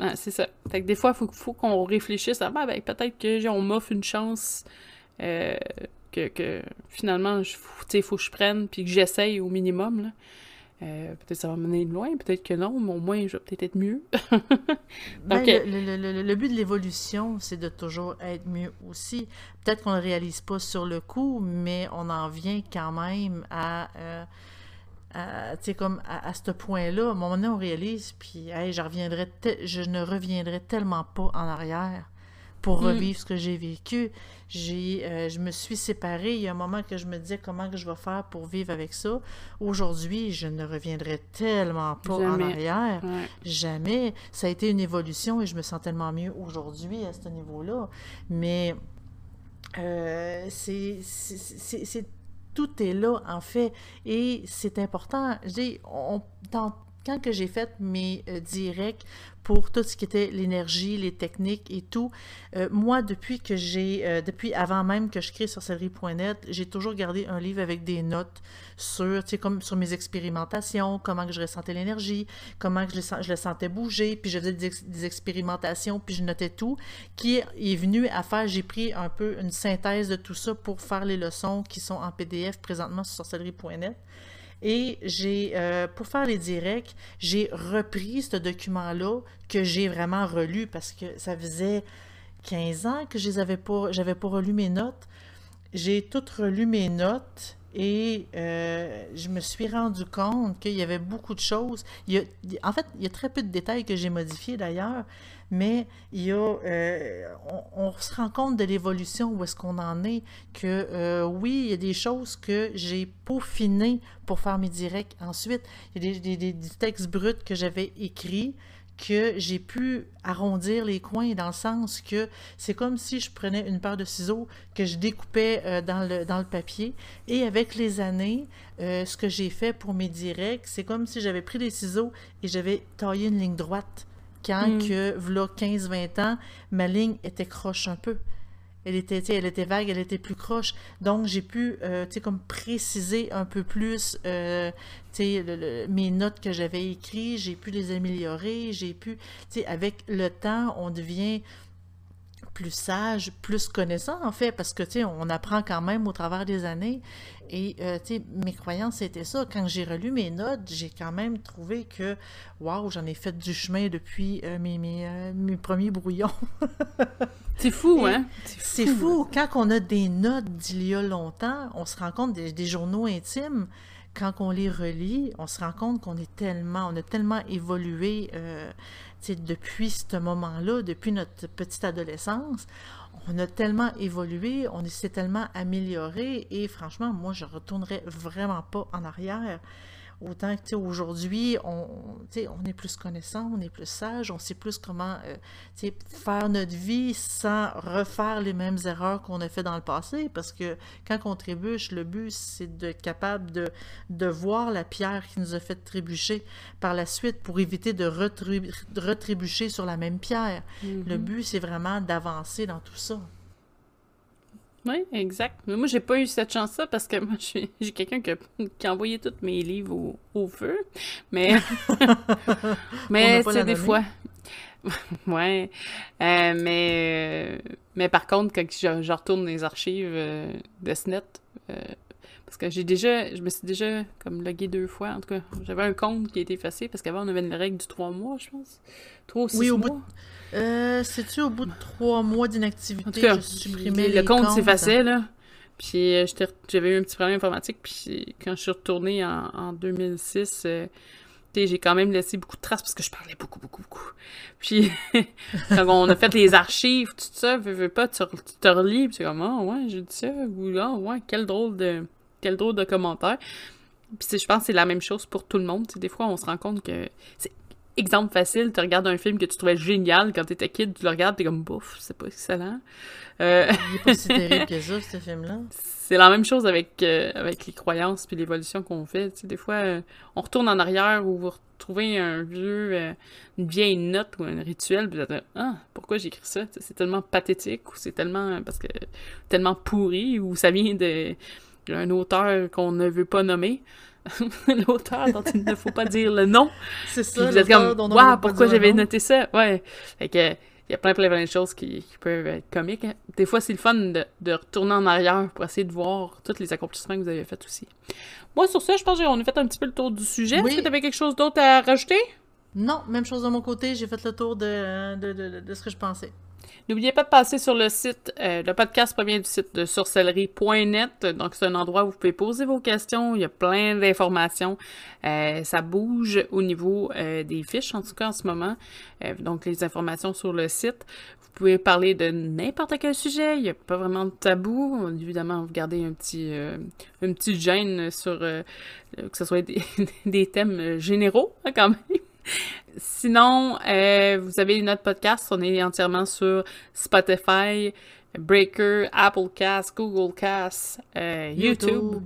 Ah, c'est ça. Fait que des fois, il faut, qu'on réfléchisse à ben, peut-être que on m'offre une chance euh, que, que, finalement, il faut que je prenne puis que j'essaye au minimum. Là. Euh, peut-être ça va mener loin, peut-être que non, mais au moins je vais peut-être être mieux. Ben, le, but de l'évolution, c'est de toujours être mieux aussi. Peut-être qu'on ne le réalise pas sur le coup, mais on en vient quand même à. À, comme à, ce point-là, à un moment donné, on réalise, puis je, reviendrai je ne reviendrai tellement pas en arrière pour mm. revivre ce que j'ai vécu. J'ai, euh, je me suis séparée. Il y a un moment que je me disais comment que je vais faire pour vivre avec ça. Aujourd'hui, je ne reviendrai tellement pas en arrière. Jamais. Ça a été une évolution et je me sens tellement mieux aujourd'hui à ce niveau-là. Mais euh, c'est, c'est tout est là, en fait. Et c'est important. Dis, on, dans quand que j'ai fait mes euh, directs pour tout ce qui était l'énergie, les techniques et tout, euh, moi, depuis que j'ai, euh, depuis avant même que je crée sorcellerie.net, j'ai toujours gardé un livre avec des notes sur, tu sais, comme sur mes expérimentations, comment que je ressentais l'énergie, comment que je, le sentais bouger, puis je faisais des, expérimentations, puis je notais tout, qui est venu à faire, j'ai pris un peu une synthèse de tout ça pour faire les leçons qui sont en PDF présentement sur sorcellerie.net. Et j'ai, euh, pour faire les directs, j'ai repris ce document-là que j'ai vraiment relu parce que ça faisait 15 ans que je n'avais pas, pas relu mes notes. J'ai toutes relu mes notes et euh, je me suis rendu compte qu'il y avait beaucoup de choses. Il y a, en fait, il y a très peu de détails que j'ai modifiés d'ailleurs, mais il y a, euh, on, se rend compte de l'évolution, où est-ce qu'on en est, que euh, oui, il y a des choses que j'ai peaufinées pour faire mes directs ensuite. Il y a des, des, des textes bruts que j'avais écrits, que j'ai pu arrondir les coins dans le sens que c'est comme si je prenais une paire de ciseaux que je découpais euh, dans, le, dans le papier et avec les années, euh, ce que j'ai fait pour mes directs, c'est comme si j'avais pris des ciseaux et j'avais taillé une ligne droite. Quand mm. que, voilà 15-20 ans, ma ligne était croche un peu. Elle était, vague, elle était plus croche. Donc, j'ai pu, euh, comme préciser un peu plus, euh, mes notes que j'avais écrites. J'ai pu les améliorer. J'ai pu, tu avec le temps, on devient plus sage, plus connaissant, en fait, parce que, on apprend quand même au travers des années. Et, euh, tu sais, mes croyances, c'était ça. Quand j'ai relu mes notes, j'ai quand même trouvé que, waouh, j'en ai fait du chemin depuis euh, mes, mes, euh, mes, premiers brouillons. c'est fou, hein? C'est fou. Quand on a des notes d'il y a longtemps, on se rend compte des, des journaux intimes quand on les relit, on se rend compte qu'on est tellement, on a tellement évolué euh, depuis ce moment-là, depuis notre petite adolescence on a tellement évolué, on s'est tellement amélioré et franchement, moi, je retournerais vraiment pas en arrière. Autant que aujourd'hui, on, on est plus connaissant, on est plus sage, on sait plus comment euh, faire notre vie sans refaire les mêmes erreurs qu'on a fait dans le passé. Parce que quand on trébuche, le but, c'est d'être capable de, de voir la pierre qui nous a fait trébucher par la suite pour éviter de, retrébucher sur la même pierre. Le mm-hmm. but, c'est vraiment d'avancer dans tout ça. Oui, exact. Mais moi, j'ai pas eu cette chance-là parce que moi, j'ai quelqu'un qui, qui, a envoyé tous mes livres au, feu. Mais, mais c'est des fois. ouais. Euh, mais, mais par contre, quand je, je retourne les archives euh, de SNET, euh, parce que j'ai déjà, je me suis déjà comme logué deux fois. En tout cas, j'avais un compte qui a été effacé parce qu'avant, on avait une règle du trois mois, je pense. Trois ou six oui, au mois. Bout euh, C'est-tu au bout de trois mois d'inactivité? En tout cas, le compte s'effaçait, là. Puis euh, j'avais eu un petit problème informatique. Puis quand je suis retournée en, en 2006, euh, j'ai quand même laissé beaucoup de traces parce que je parlais beaucoup, beaucoup, beaucoup. Puis quand on a fait les archives, tout ça, veux, veux pas, tu, te relis, puis c'est comme, ah ouais, j'ai dit ça, ou ah ouais, quel drôle de quel drôle de commentaire. Puis je pense que c'est la même chose pour tout le monde. des fois, on se rend compte que c'est exemple facile, tu regardes un film que tu trouvais génial quand tu étais kid, tu le regardes, t'es comme bouf, c'est pas excellent. Euh... Il est pas si terrible que ça, ce film-là. C'est la même chose avec, euh, avec les croyances puis l'évolution qu'on fait. des fois, euh, on retourne en arrière ou vous retrouvez un vieux, euh, une vieille note ou un rituel, puis vous êtes ah, pourquoi j'écris ça? C'est tellement pathétique ou c'est tellement parce que tellement pourri ou ça vient de un auteur qu'on ne veut pas nommer. l'auteur dont il ne faut pas dire le nom. C'est ça. vous êtes comme, waouh, pourquoi j'avais noté ça? Ouais. Fait que, il y a plein, plein, plein de choses qui, peuvent être comiques. Hein. Des fois, c'est le fun de, de, retourner en arrière pour essayer de voir tous les accomplissements que vous avez faits aussi. Moi, sur ça, je pense qu'on a fait un petit peu le tour du sujet. Est-ce que tu avais quelque chose d'autre à rajouter? Non, même chose de mon côté. J'ai fait le tour de, de, de ce que je pensais. N'oubliez pas de passer sur le site, euh, le podcast provient du site de sorcellerie.net, donc c'est un endroit où vous pouvez poser vos questions, il y a plein d'informations, euh, ça bouge au niveau euh, des fiches en tout cas en ce moment, donc les informations sur le site. Vous pouvez parler de n'importe quel sujet, il n'y a pas vraiment de tabou, évidemment vous gardez un petit, un petit gêne sur que ce soit des, des thèmes généraux hein, quand même. Sinon, euh, vous avez notre podcast. On est entièrement sur Spotify, Breaker, Apple Cast, Google Cast, euh, YouTube.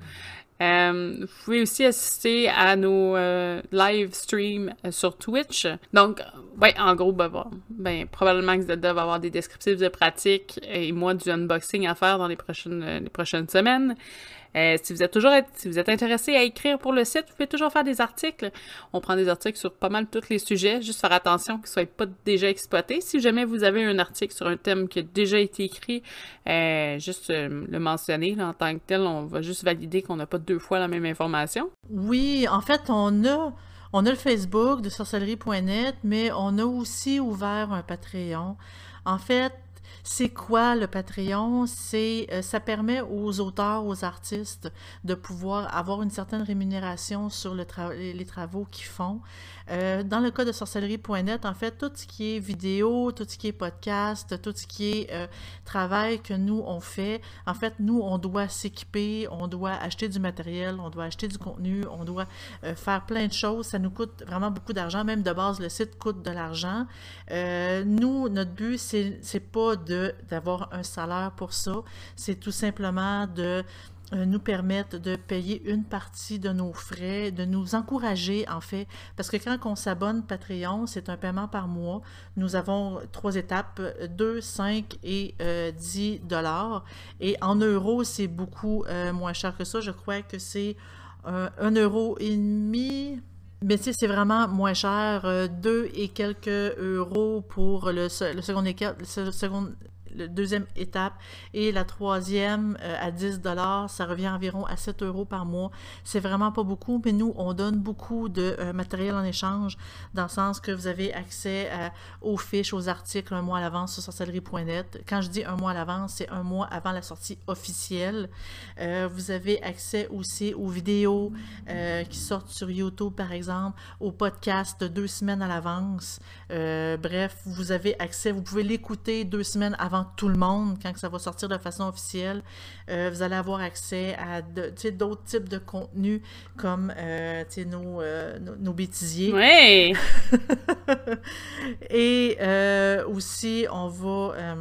Euh, vous pouvez aussi assister à nos euh, live streams sur Twitch. Donc, ouais, en gros, ben, bon, ben, probablement que Zelda va avoir des descriptifs de pratique et moi du unboxing à faire dans les prochaines, les prochaines semaines. Euh, si vous êtes toujours si vous êtes intéressé à écrire pour le site, vous pouvez toujours faire des articles. On prend des articles sur pas mal tous les sujets, juste faire attention qu'ils ne soient pas déjà exploités. Si jamais vous avez un article sur un thème qui a déjà été écrit, euh, juste euh, le mentionner en tant que tel, on va juste valider qu'on n'a pas deux fois la même information. Oui, en fait, on a on a le Facebook de sorcellerie.net, mais on a aussi ouvert un Patreon. En fait, c'est quoi le Patreon? C'est, euh, ça permet aux auteurs, aux artistes de pouvoir avoir une certaine rémunération sur le les travaux qu'ils font. Euh, dans le cas de sorcellerie.net, en fait, tout ce qui est vidéo, tout ce qui est podcast, tout ce qui est euh, travail que nous, on fait, en fait, nous, on doit s'équiper, on doit acheter du matériel, on doit acheter du contenu, on doit euh, faire plein de choses. Ça nous coûte vraiment beaucoup d'argent. Même de base, le site coûte de l'argent. nous, notre but, c'est pas d'avoir un salaire pour ça. C'est tout simplement de nous permettent de payer une partie de nos frais, de nous encourager en fait, parce que quand on s'abonne Patreon, c'est un paiement par mois. Nous avons trois étapes, 2, 5 et 10 euh, dollars. Et en euros, c'est beaucoup euh, moins cher que ça. Je crois que c'est un euro et demi. Mais tu sais, c'est vraiment moins cher, 2 et quelques euros pour le, le second, le second la deuxième étape. Et la troisième, euh, à 10 ça revient environ à 7 euros par mois. C'est vraiment pas beaucoup, mais nous, on donne beaucoup de euh, matériel en échange, dans le sens que vous avez accès aux fiches, aux articles un mois à l'avance sur sorcellerie.net. Quand je dis un mois à l'avance, c'est un mois avant la sortie officielle. Euh, vous avez accès aussi aux vidéos qui sortent sur YouTube, par exemple, aux podcasts deux semaines à l'avance. bref, vous avez accès, vous pouvez l'écouter deux semaines avant tout le monde quand ça va sortir de façon officielle. Euh, vous allez avoir accès à d'autres types de contenus comme euh, nos, euh, nos, nos, bêtisiers. Oui! Et aussi, on va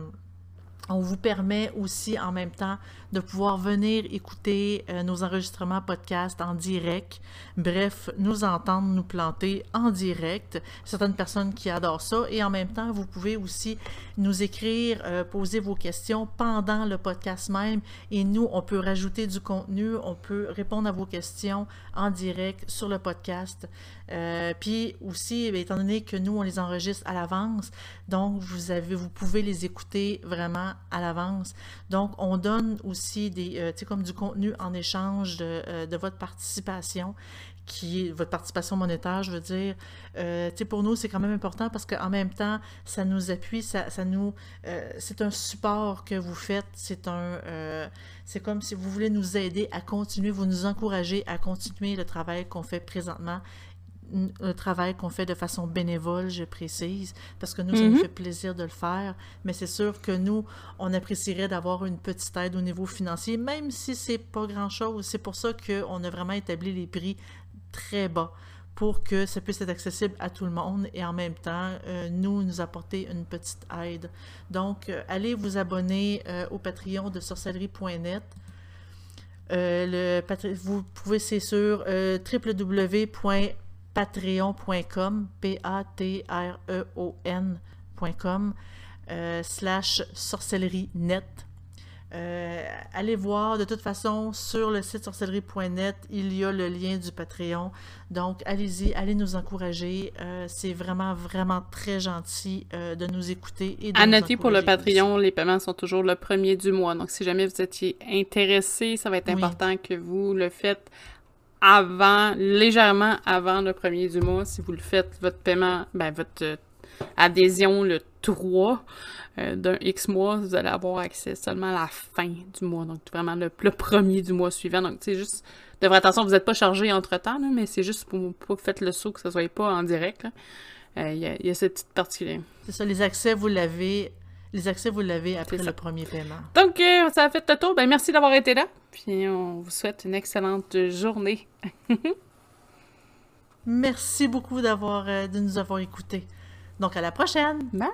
on vous permet aussi en même temps de pouvoir venir écouter euh, nos enregistrements podcast en direct. Bref, nous entendre nous planter en direct. Certaines personnes qui adorent ça. Et en même temps, vous pouvez aussi nous écrire, euh, poser vos questions pendant le podcast même. Et nous, on peut rajouter du contenu, on peut répondre à vos questions en direct sur le podcast. Euh, puis aussi, eh étant donné que nous, on les enregistre à l'avance, donc vous, avez, vous pouvez les écouter vraiment à l'avance. Donc, on donne aussi des, euh, comme du contenu en échange de, euh, de, votre participation qui est votre participation monétaire, je veux dire. Euh, pour nous, c'est quand même important parce qu'en même temps, ça nous appuie, ça, nous, c'est un support que vous faites, c'est un, c'est comme si vous voulez nous aider à continuer, vous nous encouragez à continuer le travail qu'on fait présentement un travail qu'on fait de façon bénévole, je précise, parce que nous, ça nous mhm. fait plaisir de le faire. Mais c'est sûr que nous, on apprécierait d'avoir une petite aide au niveau financier, même si c'est pas grand-chose. C'est pour ça qu'on a vraiment établi les prix très bas pour que ça puisse être accessible à tout le monde et en même temps, euh, nous, nous apporter une petite aide. Donc, euh, allez vous abonner euh, au Patreon de sorcellerie.net. le vous pouvez, c'est sur www patreon.com, P-A-T-R-E-O-N.com, euh, slash sorcellerie net. Euh, allez voir, de toute façon, sur le site sorcellerie.net, il y a le lien du Patreon. Donc, allez-y, allez nous encourager. Euh, c'est vraiment, vraiment très gentil de nous écouter et de À noter pour le Patreon, les paiements sont toujours le premier du mois. Donc, si jamais vous étiez intéressé, ça va être important que vous le faites avant, légèrement avant le premier du mois, si vous le faites, votre paiement, ben, votre euh, adhésion le 3 euh, d'un X mois, vous allez avoir accès seulement à la fin du mois, donc vraiment le, premier du mois suivant. Donc, c'est juste, de vraie attention, vous n'êtes pas chargé entre-temps, mais c'est juste pour, pour faites le saut, que ce ne soit pas en direct. Euh, il y, a cette petite partie-là. C'est ça, les accès, vous l'avez les accès, vous l'avez après le premier paiement. Donc, ça a fait le tour. Ben, merci d'avoir été là. Puis on vous souhaite une excellente journée. Merci beaucoup d'avoir euh, de nous avoir écoutés. Donc à la prochaine. Bye.